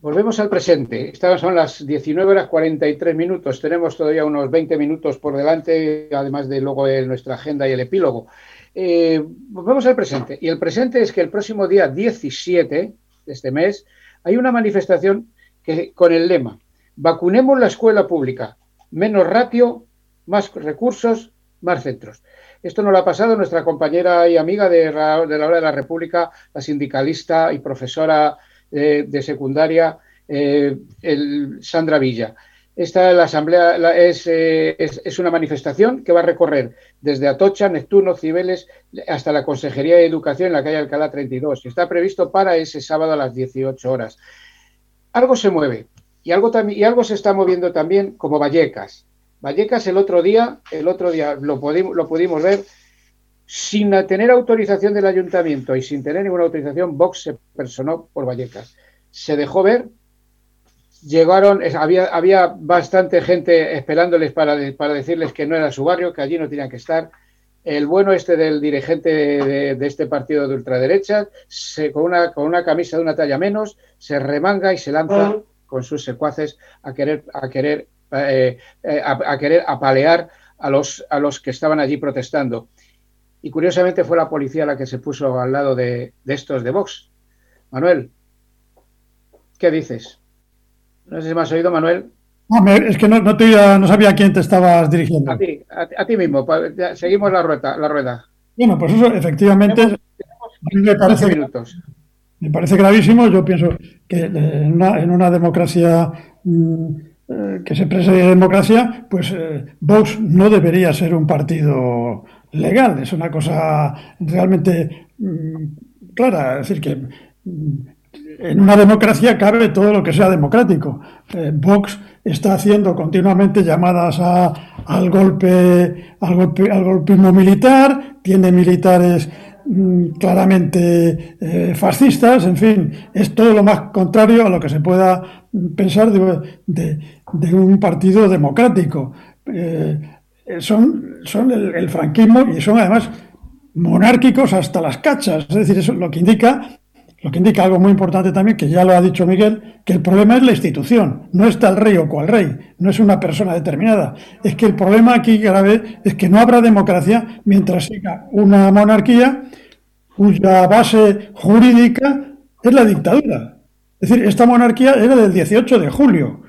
Volvemos al presente. Estas son las 19 horas 43 minutos. Tenemos todavía unos 20 minutos por delante, además de luego nuestra agenda y el epílogo. Eh, volvemos al presente. Y el presente es que el próximo día 17 de este mes hay una manifestación que, con el lema Vacunemos la escuela pública. Menos ratio, más recursos, más centros. Esto nos lo ha pasado nuestra compañera y amiga de, de la Hora de la República, la sindicalista y profesora de secundaria, eh, el Sandra Villa. Esta la asamblea eh, es, es, una manifestación que va a recorrer desde Atocha, Neptuno, Cibeles, hasta la Consejería de Educación en la calle Alcalá 32. Está previsto para ese sábado a las 18 horas. Algo se mueve y algo, y algo se está moviendo también como Vallecas. Vallecas el otro día, el otro día lo, pudimos, lo pudimos ver, sin tener autorización del ayuntamiento y sin tener ninguna autorización, Vox se personó por Vallecas. Se dejó ver llegaron, había, había bastante gente esperándoles para, para, decirles que no era su barrio, que allí no tenían que estar. El bueno este del dirigente de, este partido de ultraderecha, se, con, una, con una camisa de una talla menos, se remanga y se lanza con sus secuaces a querer, a querer, eh, eh, a, querer apalear a los, a los que estaban allí protestando. Y curiosamente fue la policía la que se puso al lado de, de estos de Vox. Manuel, ¿qué dices? No sé si me has oído, Manuel. No, es que no, no, sabía a quién te estabas dirigiendo. A ti, a, ti mismo. Seguimos la rueda, la rueda. Bueno, pues eso efectivamente me, parece, minutos. me parece gravísimo. Yo pienso que en una, democracia mm, eh, que se prese de democracia, pues eh, Vox no debería ser un partido legal. Es una cosa realmente mm, clara. Es decir, que mm, en una democracia cabe todo lo que sea democrático. Eh, Vox está haciendo continuamente llamadas al golpe, al golpe, al golpismo militar, tiene militares mm, claramente eh, fascistas, en fin, es todo lo más contrario a lo que se pueda pensar de, un partido democrático. Eh, son son el, el, franquismo y son además monárquicos hasta las cachas, es decir, eso lo que indica lo que indica algo muy importante también, que ya lo ha dicho Miguel, que el problema es la institución, no está el rey o cual rey, no es una persona determinada. Es que el problema aquí grave es que no habrá democracia mientras siga una monarquía cuya base jurídica es la dictadura. Es decir, esta monarquía era del 18 de julio.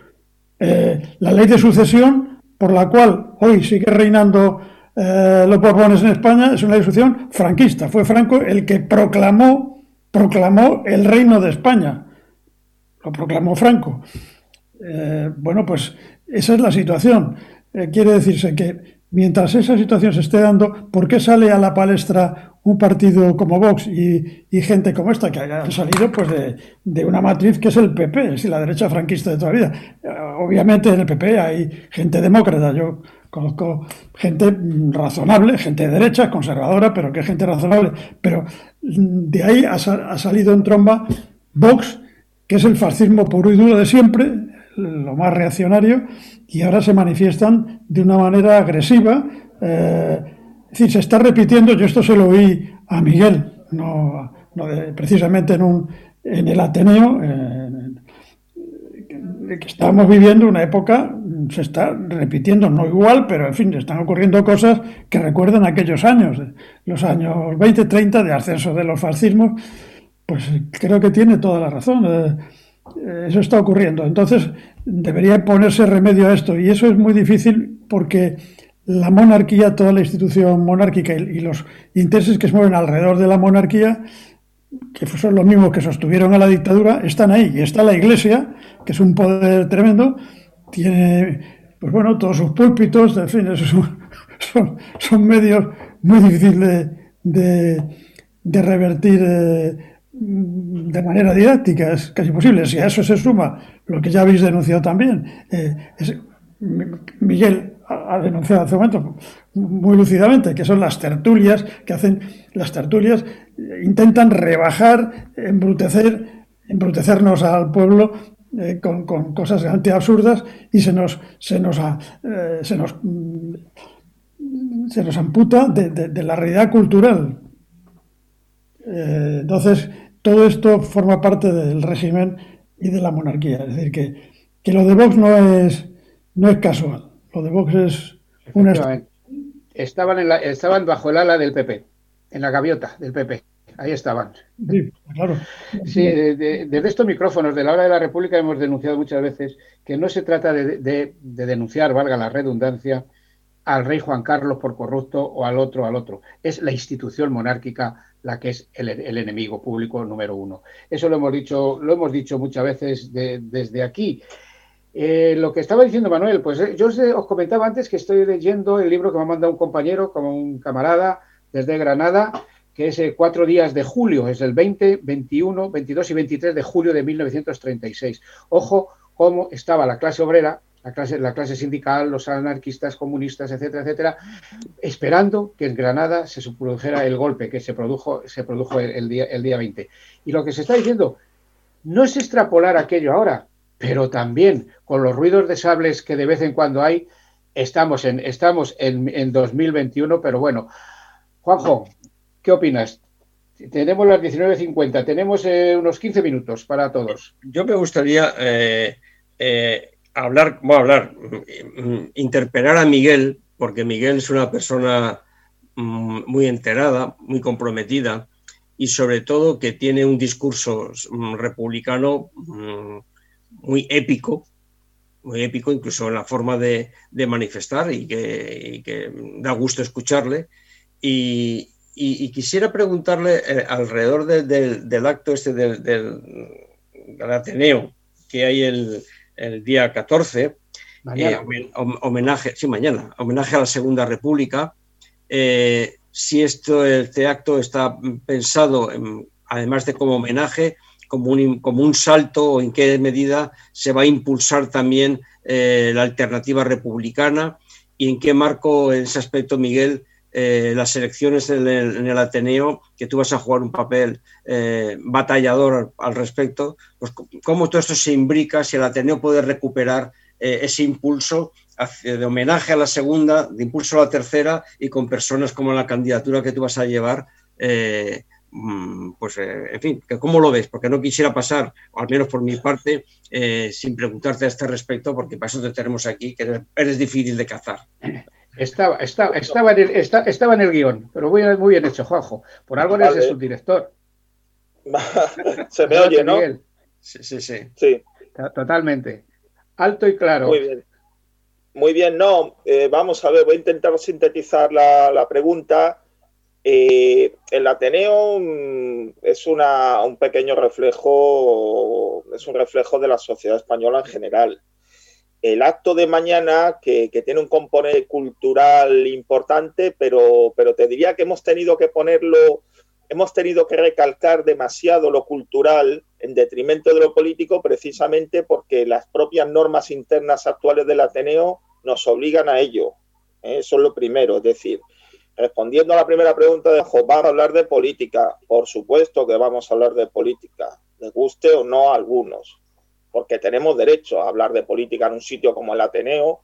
Eh, la ley de sucesión, por la cual hoy sigue reinando eh, los Borbones en España, es una sucesión franquista. Fue Franco el que proclamó proclamó el reino de España. Lo proclamó Franco. Eh, bueno, pues esa es la situación. Eh, quiere decirse que mientras esa situación se esté dando, ¿por qué sale a la palestra un partido como Vox y, gente como esta, que han salido pues de, una matriz que es el PP, es decir, la derecha franquista de toda la vida? Eh, obviamente en el PP hay gente demócrata. Yo Conozco gente razonable, gente de derecha, conservadora, pero que gente razonable. Pero de ahí ha, salido en tromba Vox, que es el fascismo puro y duro de siempre, lo más reaccionario, y ahora se manifiestan de una manera agresiva. Eh, es decir, se está repitiendo, yo esto se lo oí a Miguel, no, precisamente en, un, en el Ateneo, que estamos viviendo una época, se está repitiendo, no igual, pero en fin, están ocurriendo cosas que recuerdan aquellos años, los años 20, 30 de ascenso de los fascismos, pues creo que tiene toda la razón. Eh, eso está ocurriendo. Entonces, debería ponerse remedio a esto. Y eso es muy difícil porque la monarquía, toda la institución monárquica y los intereses que se mueven alrededor de la monarquía que son los mismos que sostuvieron a la dictadura, están ahí. Y está la Iglesia, que es un poder tremendo, tiene, pues bueno, todos sus púlpitos, en fin, esos son, *laughs* son, medios muy difíciles de, de, revertir eh, de manera didáctica, es casi imposible. Si a eso se suma lo que ya habéis denunciado también, eh, Miguel ha denunciado hace un momento muy lúcidamente, que son las tertulias, que hacen las tertulias, intentan rebajar, embrutecer, embrutecernos al pueblo eh, con, cosas realmente absurdas y se nos, se nos, eh, se nos, se nos amputa de, la realidad cultural. Eh, entonces, todo esto forma parte del régimen y de la monarquía. Es decir, que, que lo de Vox no es, no es casual. Lo de Vox es una... Estaban, en la, estaban bajo el ala del PP, en la gaviota del PP. Ahí estaban. Sí, claro. Sí, desde estos micrófonos de la hora de la República hemos denunciado muchas veces que no se trata de, denunciar, valga la redundancia, al rey Juan Carlos por corrupto o al otro, al otro. Es la institución monárquica la que es el, enemigo público número uno. Eso lo hemos dicho, lo hemos dicho muchas veces desde aquí. Eh, lo que estaba diciendo Manuel, pues yo os, comentaba antes que estoy leyendo el libro que me ha mandado un compañero, como un camarada desde Granada, que es Cuatro días de julio, es el 20, 21, 22 y 23 de julio de 1936. Ojo cómo estaba la clase obrera la clase, la clase sindical, los anarquistas, comunistas, etcétera, etcétera, esperando que en Granada se produjera el golpe que se produjo, se produjo el, día, el día 20. Y lo que se está diciendo no es extrapolar aquello ahora, pero también con los ruidos de sables que de vez en cuando hay, estamos en, estamos en, en 2021, pero bueno. Juanjo, ¿qué opinas? Tenemos las 19.50, tenemos eh, unos 15 minutos para todos. Yo me gustaría eh, eh, hablar, a hablar, mm, interpelar a Miguel, porque Miguel es una persona mm, muy enterada, muy comprometida y sobre todo que tiene un discurso mm, republicano muy épico, muy épico incluso en la forma de, manifestar y que, da gusto escucharle. Y, quisiera preguntarle eh, alrededor del acto este del, del Ateneo que hay el, el día 14, eh, homenaje, sí, mañana, homenaje a la Segunda República. Eh, si esto, este acto está pensado, además de como homenaje, como un, como un salto o en qué medida se va a impulsar también eh, la alternativa republicana y en qué marco, en ese aspecto, Miguel, eh, las elecciones en el, Ateneo, que tú vas a jugar un papel eh, batallador al, respecto, pues cómo todo esto se imbrica, si el Ateneo puede recuperar eh, ese impulso de homenaje a la segunda, de impulso a la tercera y con personas como la candidatura que tú vas a llevar. Mm, pues, en fin, ¿cómo lo ves? Porque no quisiera pasar, al menos por mi parte, sin preguntarte a este respecto, porque para eso te tenemos aquí, que eres difícil de cazar. Estaba, estaba, estaba, en el, estaba en el guion, pero muy, muy bien hecho, Juanjo. Por algo eres el subdirector. *laughs* Se me oye, ¿no? Sí, sí, sí. sí. Totalmente. Alto y claro. Muy bien. Muy bien, no. Eh, vamos a ver, voy a intentar sintetizar la, pregunta. Eh, el Ateneo mm, es una, un pequeño reflejo, es un reflejo de la sociedad española en general el acto de mañana, que, tiene un componente cultural importante, pero, pero te diría que hemos tenido que ponerlo, hemos tenido que recalcar demasiado lo cultural en detrimento de lo político, precisamente porque las propias normas internas actuales del Ateneo nos obligan a ello. Eso es lo primero, es decir, respondiendo a la primera pregunta de Jo, ¿vamos a hablar de política? Por supuesto que vamos a hablar de política, les guste o no a algunos porque tenemos derecho a hablar de política en un sitio como el Ateneo,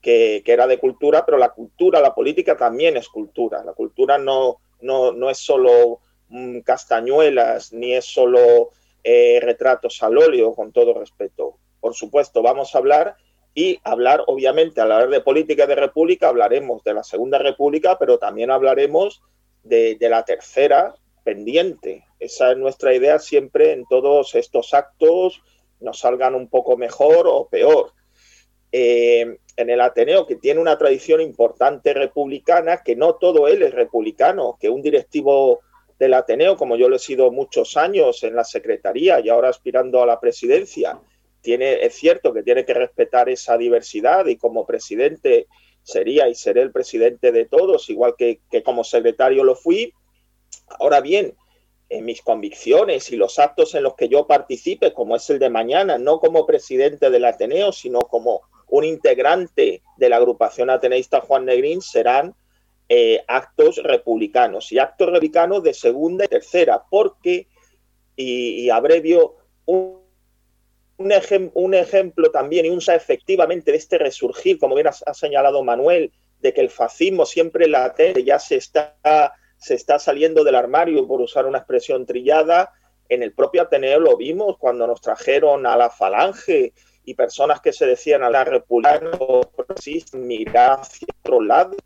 que, era de cultura, pero la cultura, la política también es cultura. La cultura no, no, es solo mm, castañuelas, ni es solo eh, retratos al óleo, con todo respeto. Por supuesto, vamos a hablar y hablar, obviamente, al hablar de política de república, hablaremos de la Segunda República, pero también hablaremos de, de la tercera pendiente. Esa es nuestra idea siempre en todos estos actos nos salgan un poco mejor o peor. Eh, en el Ateneo, que tiene una tradición importante republicana, que no todo él es republicano, que un directivo del Ateneo, como yo lo he sido muchos años en la Secretaría y ahora aspirando a la presidencia, tiene, es cierto que tiene que respetar esa diversidad y como presidente sería y seré el presidente de todos, igual que, que como secretario lo fui. Ahora bien, en mis convicciones y los actos en los que yo participe, como es el de mañana, no como presidente del Ateneo, sino como un integrante de la agrupación ateneísta Juan Negrín, serán eh, actos republicanos y actos republicanos de segunda y tercera, porque, y, abrevio, un, un, ejemplo también y un efectivamente de este resurgir, como bien ha, señalado Manuel, de que el fascismo siempre latente ya se está se está saliendo del armario, por usar una expresión trillada. En el propio Ateneo lo vimos cuando nos trajeron a la falange y personas que se decían a la republicano, mirar hacia otro lado.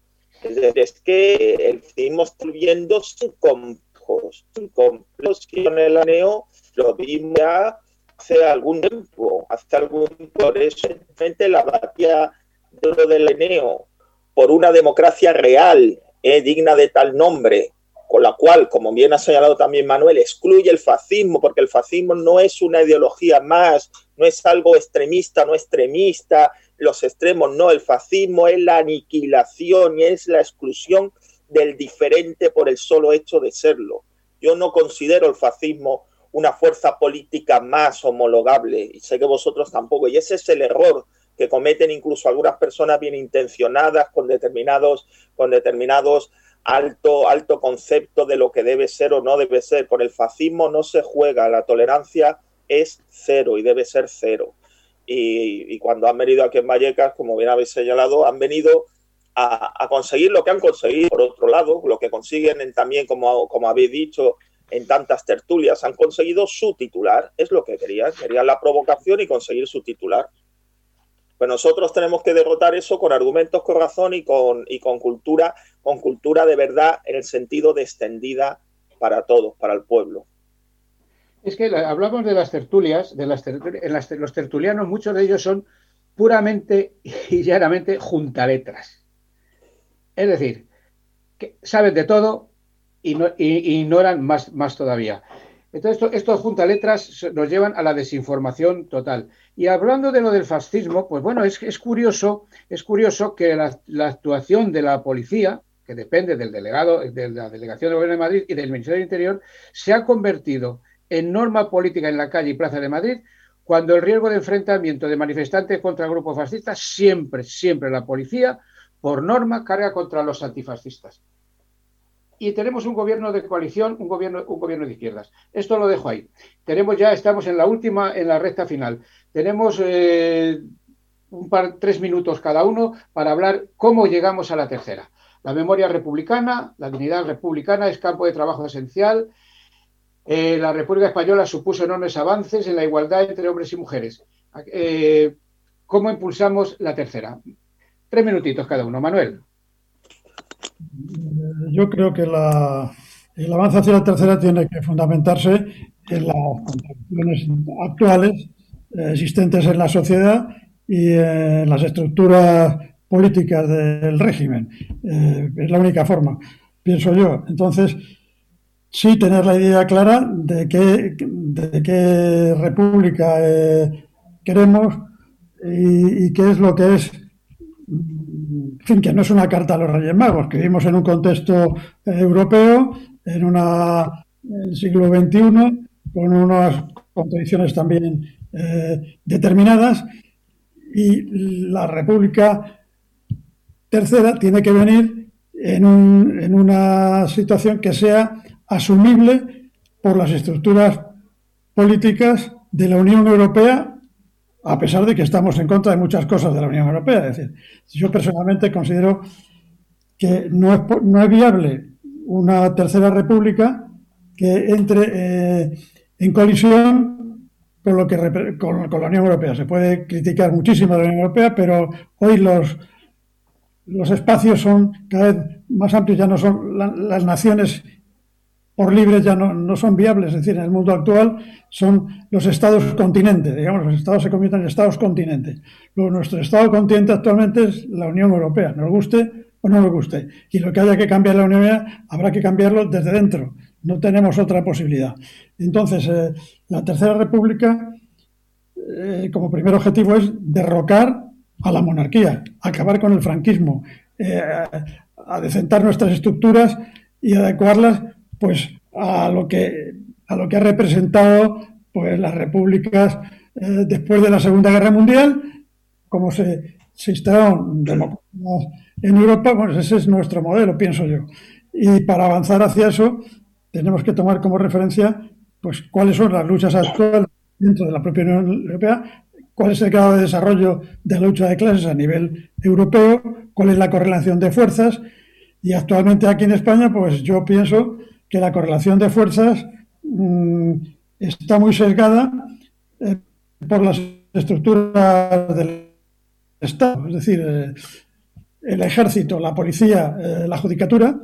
Es que el seguimos viendo sin complejos, sin en el Ateneo lo vimos ya hace algún tiempo, hace algún por eso la batalla de lo del Ateneo por una democracia real, es digna de tal nombre, con la cual, como bien ha señalado también Manuel, excluye el fascismo, porque el fascismo no es una ideología más, no es algo extremista, no extremista, los extremos, no, el fascismo es la aniquilación y es la exclusión del diferente por el solo hecho de serlo. Yo no considero el fascismo una fuerza política más homologable y sé que vosotros tampoco. Y ese es el error que cometen incluso algunas personas bien intencionadas con determinados, con determinados alto, alto concepto de lo que debe ser o no debe ser. Con el fascismo no se juega, la tolerancia es cero y debe ser cero. Y, cuando han venido aquí en Vallecas, como bien habéis señalado, han venido a, conseguir lo que han conseguido. Por otro lado, lo que consiguen también, como, como habéis dicho, en tantas tertulias, han conseguido su titular. Es lo que querían. Querían la provocación y conseguir su titular. Pues nosotros tenemos que derrotar eso con argumentos, con razón y con, y con cultura, con cultura de verdad en el sentido de extendida para todos, para el pueblo. Es que hablamos de las tertulias, de las, los tertulianos, muchos de ellos son puramente y llanamente juntaletras. Es decir, que saben de todo y, no, ignoran más, más todavía. Entonces, estos juntaletras nos llevan a la desinformación total. Y hablando de lo del fascismo, pues bueno, es, curioso, es curioso que la, la, actuación de la policía, que depende del delegado, de la delegación del Gobierno de Madrid y del Ministerio del Interior, se ha convertido en norma política en la calle y plaza de Madrid cuando el riesgo de enfrentamiento de manifestantes contra grupos fascistas, siempre, siempre la policía, por norma, carga contra los antifascistas. Y tenemos un gobierno de coalición, un gobierno, de izquierdas. Esto lo dejo ahí. Tenemos ya, estamos en la última, en la recta final. Tenemos eh, un par, tres minutos cada uno para hablar cómo llegamos a la tercera. La memoria republicana, la dignidad republicana es campo de trabajo esencial eh, la República Española supuso enormes avances en la igualdad entre hombres y mujeres. Eh, ¿Cómo impulsamos la tercera? Tres minutitos cada uno. Manuel. Yo creo que el avance hacia la tercera tiene que fundamentarse en las contradicciones actuales eh, existentes en la sociedad y en las estructuras políticas del régimen. es la única forma, pienso yo. Entonces, sí tener la idea clara de qué, de qué república eh, queremos y, qué es lo que es, en fin, que no es una carta a los Reyes Magos, que vivimos en un contexto eh, europeo, en una el siglo XXI, con unas condiciones también eh, determinadas, y la República Tercera tiene que venir en, un, en una situación que sea asumible por las estructuras políticas de la Unión Europea, a pesar de que estamos en contra de muchas cosas de la Unión Europea. Es decir, yo personalmente considero que no es, no es viable una tercera república que entre eh, en colisión con, lo que, con, la Unión Europea. Se puede criticar muchísimo a la Unión Europea, pero hoy los, los espacios son cada vez más amplios, ya no son las naciones por libres ya no, son viables, es decir, en el mundo actual son los estados continentes, digamos, los estados se convierten en estados continentes. Nuestro estado continente actualmente es la Unión Europea, nos guste o no nos guste. Y lo que haya que cambiar la Unión Europea habrá que cambiarlo desde dentro, no tenemos otra posibilidad. Entonces, eh, la Tercera República, eh, como primer objetivo es derrocar a la monarquía, acabar con el franquismo, eh, a decentar nuestras estructuras y adecuarlas pues a lo que a lo que ha representado pues las repúblicas eh, después de la Segunda Guerra Mundial, como se, se instalaron en Europa, pues ese es nuestro modelo, pienso yo. Y para avanzar hacia eso, tenemos que tomar como referencia pues cuáles son las luchas actuales dentro de la propia Unión Europea, cuál es el grado de desarrollo de la lucha de clases a nivel europeo, cuál es la correlación de fuerzas. Y actualmente aquí en España, pues yo pienso que la correlación de fuerzas mm, está muy sesgada eh, por las estructuras del Estado, es decir, eh, el ejército, la policía, eh, la judicatura,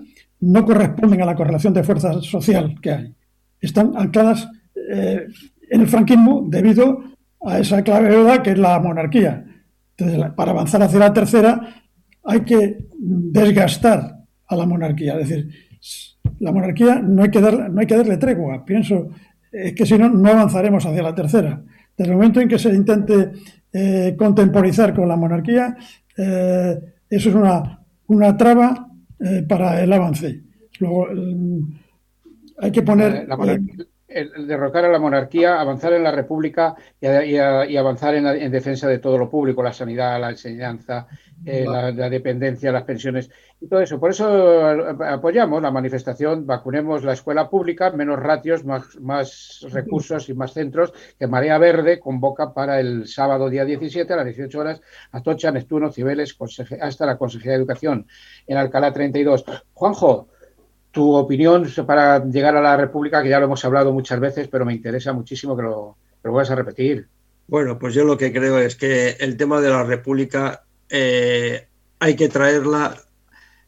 no corresponden a la correlación de fuerzas social que hay. Están ancladas en el franquismo debido a esa clave que es la monarquía. Entonces, para avanzar hacia la tercera hay que desgastar a la monarquía, es decir, la monarquía no hay que, dar, no hay que darle tregua. Pienso que si no, no avanzaremos hacia la tercera. Desde el momento en que se intente eh, contemporizar con la monarquía, eh, eso es una, una traba eh, para el avance. Luego, hay que poner el, derrocar a la monarquía, avanzar en la república y, avanzar en, defensa de todo lo público, la sanidad, la enseñanza, eh, la, dependencia, las pensiones y todo eso. Por eso apoyamos la manifestación, vacunemos la escuela pública, menos ratios, más, más recursos y más centros que Marea Verde convoca para el sábado día 17 a las 18 horas Atocha, Neptuno, Cibeles, hasta la Consejería de Educación en Alcalá 32. Juanjo, tu opinión para llegar a la República, que ya lo hemos hablado muchas veces, pero me interesa muchísimo que lo, que vuelvas a repetir. Bueno, pues yo lo que creo es que el tema de la República eh, hay que traerla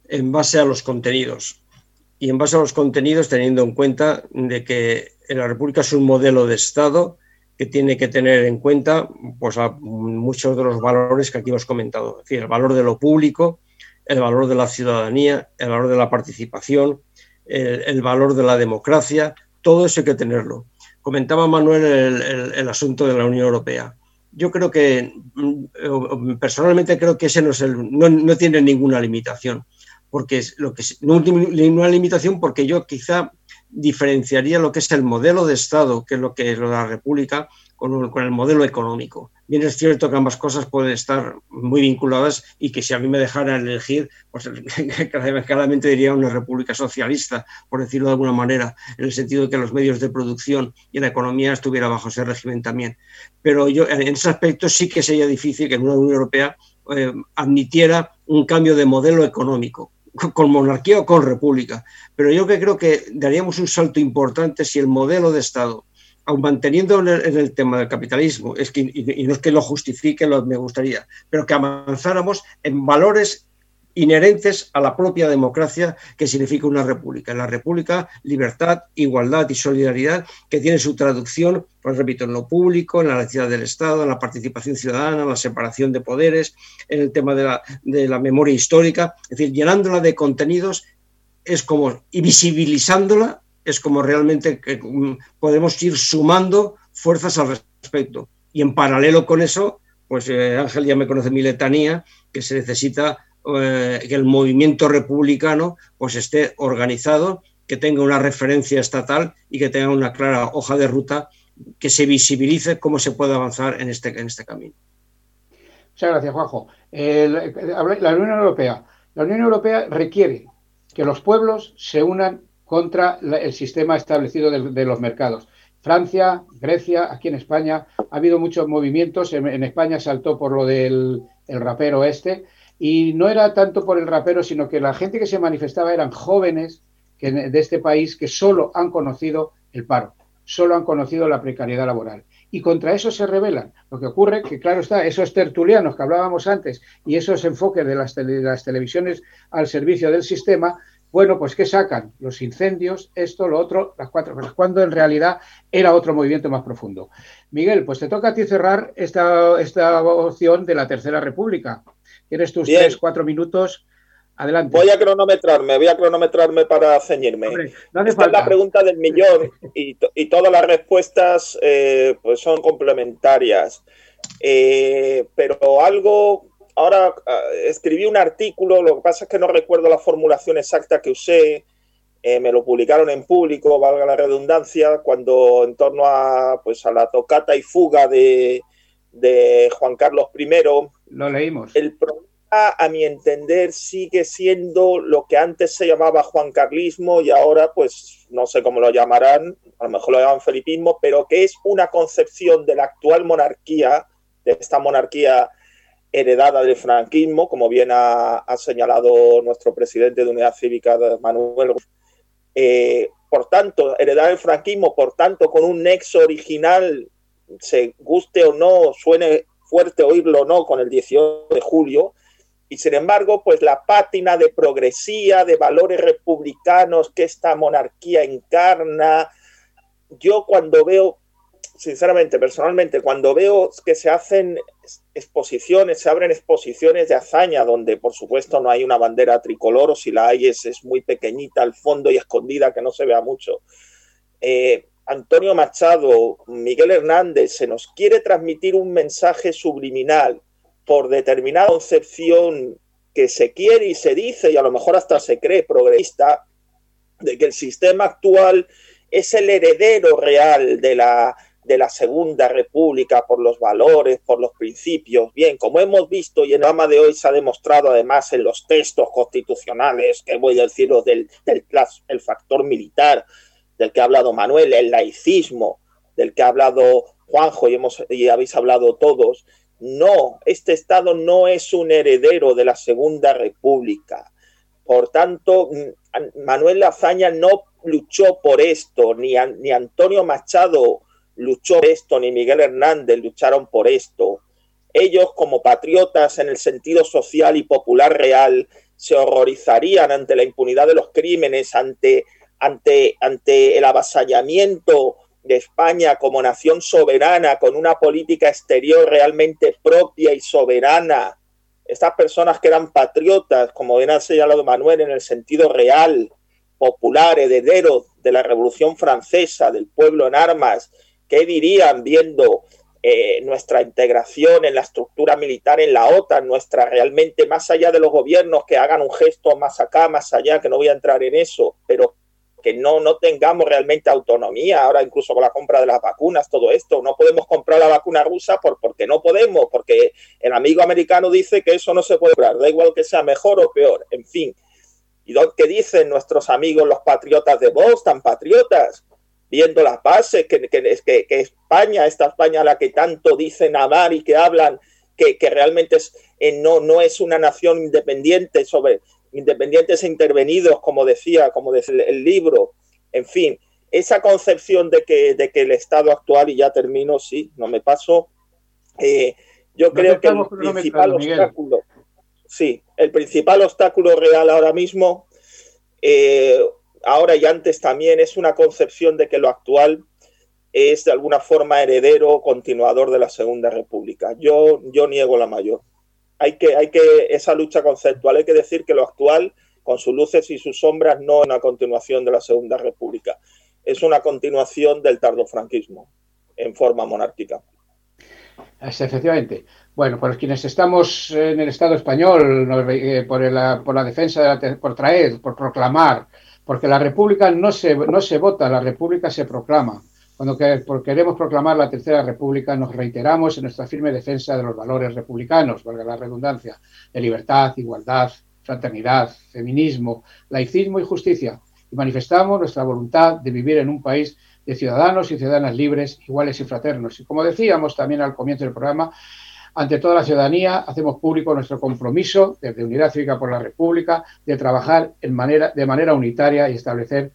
en base a los contenidos. Y en base a los contenidos teniendo en cuenta de que la República es un modelo de Estado que tiene que tener en cuenta pues, muchos de los valores que aquí hemos comentado. Es decir, el valor de lo público, el valor de la ciudadanía, el valor de la participación, el, valor de la democracia, todo eso hay que tenerlo. Comentaba Manuel el, asunto de la Unión Europea. Yo creo que, mm, personalmente creo que ese no, es no, tiene ninguna limitación, porque lo que no una limitación porque yo quizá diferenciaría lo que es el modelo de Estado, que es lo que es la República, con, el modelo económico. Bien es cierto que ambas cosas pueden estar muy vinculadas y que si a mí me dejaran elegir, pues *laughs* claramente diría una república socialista, por decirlo de alguna manera, en el sentido de que los medios de producción y la economía estuviera bajo ese régimen también. Pero yo en ese aspecto sí que sería difícil que en una Unión Europea eh, admitiera un cambio de modelo económico con monarquía o con república. Pero yo creo que daríamos un salto importante si el modelo de Estado aun manteniendo en el, tema del capitalismo, es que, y, no es que lo justifique, lo, me gustaría, pero que avanzáramos en valores inherentes a la propia democracia que significa una república. En la república, libertad, igualdad y solidaridad, que tiene su traducción, pues repito, en lo público, en la necesidad del Estado, en la participación ciudadana, en la separación de poderes, en el tema de la, de la memoria histórica, es decir, llenándola de contenidos es como, y visibilizándola es como realmente mm, podemos ir sumando fuerzas al respecto. Y en paralelo con eso, pues eh, Ángel ya me conoce mi letanía, que se necesita eh, que el movimiento republicano pues esté organizado, que tenga una referencia estatal y que tenga una clara hoja de ruta que se visibilice cómo se puede avanzar en este, en este camino. Muchas gracias, Juanjo. la Unión Europea. La Unión Europea requiere que los pueblos se unan contra el sistema establecido de, los mercados. Francia, Grecia, aquí en España, ha habido muchos movimientos. En, España saltó por lo del rapero este. Y no era tanto por el rapero, sino que la gente que se manifestaba eran jóvenes de este país que solo han conocido el paro, solo han conocido la precariedad laboral. Y contra eso se rebelan. Lo que ocurre que, claro está, esos tertulianos que hablábamos antes y esos enfoques de las, de las televisiones al servicio del sistema bueno, pues ¿qué sacan? Los incendios, esto, lo otro, las cuatro cosas, cuando en realidad era otro movimiento más profundo. Miguel, pues te toca a ti cerrar esta, esta opción de la Tercera República. Tienes tus tres, cuatro minutos. Adelante. Voy a cronometrarme, voy a cronometrarme para ceñirme. Esta es la pregunta del millón y, todas las respuestas eh, pues son complementarias. Eh, pero algo ahora ah, escribí un artículo, lo que pasa es que no recuerdo la formulación exacta que usé, eh, me lo publicaron en público, valga la redundancia, cuando en torno a, pues, a la tocata y fuga de, Juan Carlos I. Lo leímos. El problema, a mi entender, sigue siendo lo que antes se llamaba Juan Carlismo y ahora, pues, no sé cómo lo llamarán, a lo mejor lo llaman felipismo, pero que es una concepción de la actual monarquía, de esta monarquía heredada del franquismo, como bien ha, señalado nuestro presidente de Unidad Cívica, Manuel. Eh, por tanto, heredada del franquismo, por tanto, con un nexo original, se guste o no, suene fuerte oírlo o no, con el 18 de julio, y sin embargo, pues la pátina de progresía, de valores republicanos que esta monarquía encarna, yo cuando veo sinceramente, personalmente, cuando veo que se hacen exposiciones, se abren exposiciones de hazaña, donde por supuesto no hay una bandera tricolor, o si la hay es, muy pequeñita al fondo y escondida, que no se vea mucho. Eh, Antonio Machado, Miguel Hernández, se nos quiere transmitir un mensaje subliminal por determinada concepción que se quiere y se dice, y a lo mejor hasta se cree progresista, de que el sistema actual es el heredero real de la, de la Segunda República por los valores, por los principios. Bien, como hemos visto y en el drama de hoy se ha demostrado además en los textos constitucionales, que voy a decir del, del el factor militar, del que ha hablado Manuel, el laicismo, del que ha hablado Juanjo y, hemos, y habéis hablado todos. No, este Estado no es un heredero de la Segunda República. Por tanto, mm, Manuel Lazaña no luchó por esto, ni, ni Antonio Machado luchó por esto, ni Miguel Hernández lucharon por esto. Ellos, como patriotas en el sentido social y popular real, se horrorizarían ante la impunidad de los crímenes, ante ante, ante el avasallamiento de España como nación soberana, con una política exterior realmente propia y soberana. Estas personas que eran patriotas, como bien ha señalado Manuel, en el sentido real, popular, heredero de la Revolución Francesa, del pueblo en armas, ¿qué dirían viendo eh, nuestra integración en la estructura militar en la OTAN, nuestra realmente más allá de los gobiernos que hagan un gesto más acá, más allá, que no voy a entrar en eso, pero que no, no tengamos realmente autonomía, ahora incluso con la compra de las vacunas, todo esto, no podemos comprar la vacuna rusa por, porque no podemos, porque el amigo americano dice que eso no se puede comprar, da igual que sea mejor o peor, en fin. ¿Y qué dicen nuestros amigos los patriotas de Vox, tan patriotas? Viendo las bases, que, que, que, España, esta España a la que tanto dicen amar y que hablan, que, que realmente es, eh, no, no es una nación independiente sobre, independientes e intervenidos, como decía, como decía el libro, en fin, esa concepción de que, de que el Estado actual, y ya termino, sí, no me paso, eh, yo creo que el principal obstáculo, sí, el principal obstáculo real ahora mismo, eh, ahora y antes también, es una concepción de que lo actual es de alguna forma heredero o continuador de la Segunda República. Yo, yo niego la mayor hay que, hay que, esa lucha conceptual, hay que decir que lo actual, con sus luces y sus sombras, no es una continuación de la Segunda República, es una continuación del tardofranquismo en forma monárquica. Efectivamente. Bueno, por quienes estamos en el Estado español, eh, por, la, por la defensa, de por traer, por proclamar, porque la República no se, no se vota, la República se proclama. Cuando queremos proclamar la Tercera República, nos reiteramos en nuestra firme defensa de los valores republicanos, valga la redundancia, de libertad, igualdad, fraternidad, feminismo, laicismo y justicia. Y manifestamos nuestra voluntad de vivir en un país de ciudadanos y ciudadanas libres, iguales y fraternos. Y como decíamos también al comienzo del programa, ante toda la ciudadanía hacemos público nuestro compromiso desde Unidad Cívica por la República de trabajar de manera unitaria y establecer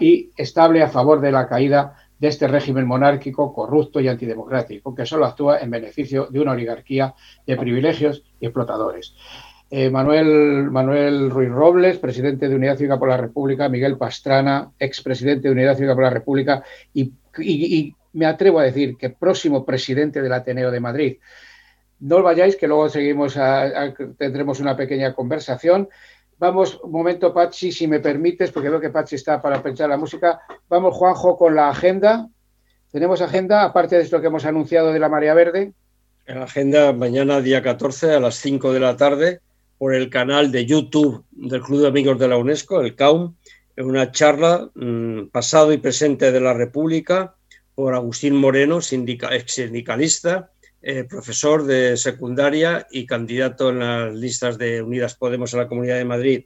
y estable a favor de la caída de este régimen monárquico corrupto y antidemocrático, que solo actúa en beneficio de una oligarquía de privilegios y explotadores. Eh, Manuel, Manuel Ruiz Robles, presidente de Unidad Cívica por la República, Miguel Pastrana, expresidente de Unidad Cívica por la República y, me atrevo a decir que próximo presidente del Ateneo de Madrid. No os vayáis, que luego seguimos tendremos una pequeña conversación. Vamos, un momento, Pachi, si me permites, porque veo que Pachi está para pensar la música. Vamos, Juanjo, con la agenda. ¿Tenemos agenda, aparte de esto que hemos anunciado de la Marea Verde? En la agenda, mañana, día 14, a las 5 de la tarde, por el canal de YouTube del Club de Amigos de la UNESCO, el CAUM, una charla mm, pasado y presente de la República por Agustín Moreno, ex sindicalista, eh, profesor de secundaria y candidato en las listas de Unidas Podemos en la Comunidad de Madrid.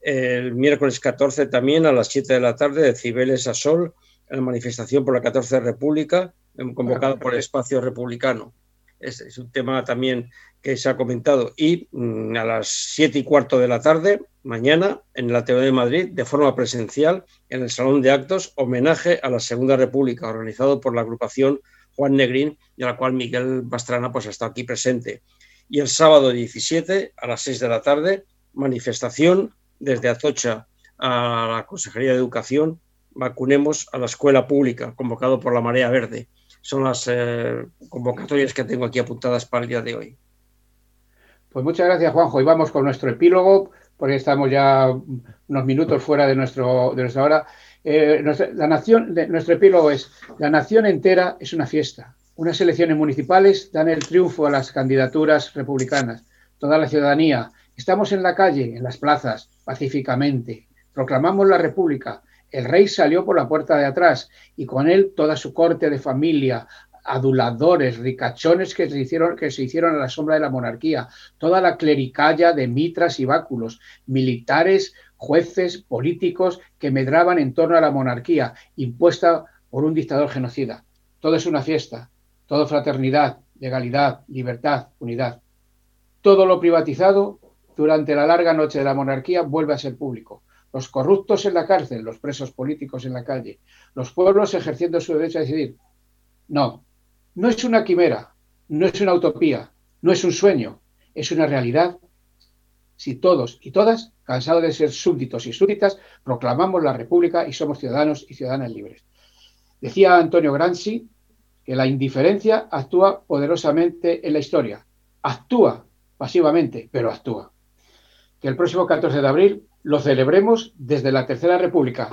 El miércoles 14 también a las 7 de la tarde de Cibeles a Sol, en la manifestación por la 14 República, convocado por el Espacio Republicano. Este es un tema también que se ha comentado. Y mm, a las 7 y cuarto de la tarde, mañana, en la TV de Madrid, de forma presencial, en el Salón de Actos, homenaje a la Segunda República, organizado por la agrupación Juan Negrín, y la cual Miguel Bastrana pues, está aquí presente. Y el sábado 17 a las 6 de la tarde, manifestación desde Atocha a la Consejería de Educación, vacunemos a la escuela pública, convocado por la Marea Verde. Son las eh, convocatorias que tengo aquí apuntadas para el día de hoy. Pues muchas gracias, Juanjo. Y vamos con nuestro epílogo, porque estamos ya unos minutos fuera de, nuestro, de nuestra hora. Eh, la nación, nuestro epílogo es, la nación entera es una fiesta. Unas elecciones municipales dan el triunfo a las candidaturas republicanas. Toda la ciudadanía. Estamos en la calle, en las plazas, pacíficamente. Proclamamos la república. El rey salió por la puerta de atrás y con él toda su corte de familia, aduladores, ricachones que se, hicieron, que se hicieron a la sombra de la monarquía, toda la clericalla de mitras y báculos, militares, jueces, políticos que medraban en torno a la monarquía impuesta por un dictador genocida. Todo es una fiesta, todo fraternidad, legalidad, libertad, unidad. Todo lo privatizado durante la larga noche de la monarquía vuelve a ser público. Los corruptos en la cárcel, los presos políticos en la calle, los pueblos ejerciendo su derecho a decidir. No, no es una quimera, no es una utopía, no es un sueño, es una realidad. Si todos y todas, cansados de ser súbditos y súbditas, proclamamos la República y somos ciudadanos y ciudadanas libres. Decía Antonio Gramsci que la indiferencia actúa poderosamente en la historia. Actúa pasivamente, pero actúa. Que el próximo 14 de abril lo celebremos desde la Tercera República.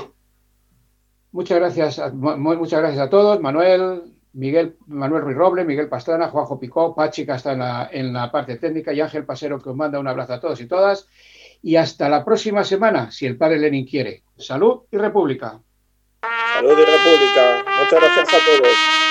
Muchas gracias, muchas gracias a todos. Manuel, Miguel Manuel Ruiz Roble, Miguel Pastrana, Juanjo Picó, Pachi, que está en la, en la parte técnica, y Ángel Pasero, que os manda un abrazo a todos y todas. Y hasta la próxima semana, si el padre Lenin quiere. Salud y República. Salud y República. Muchas gracias a todos.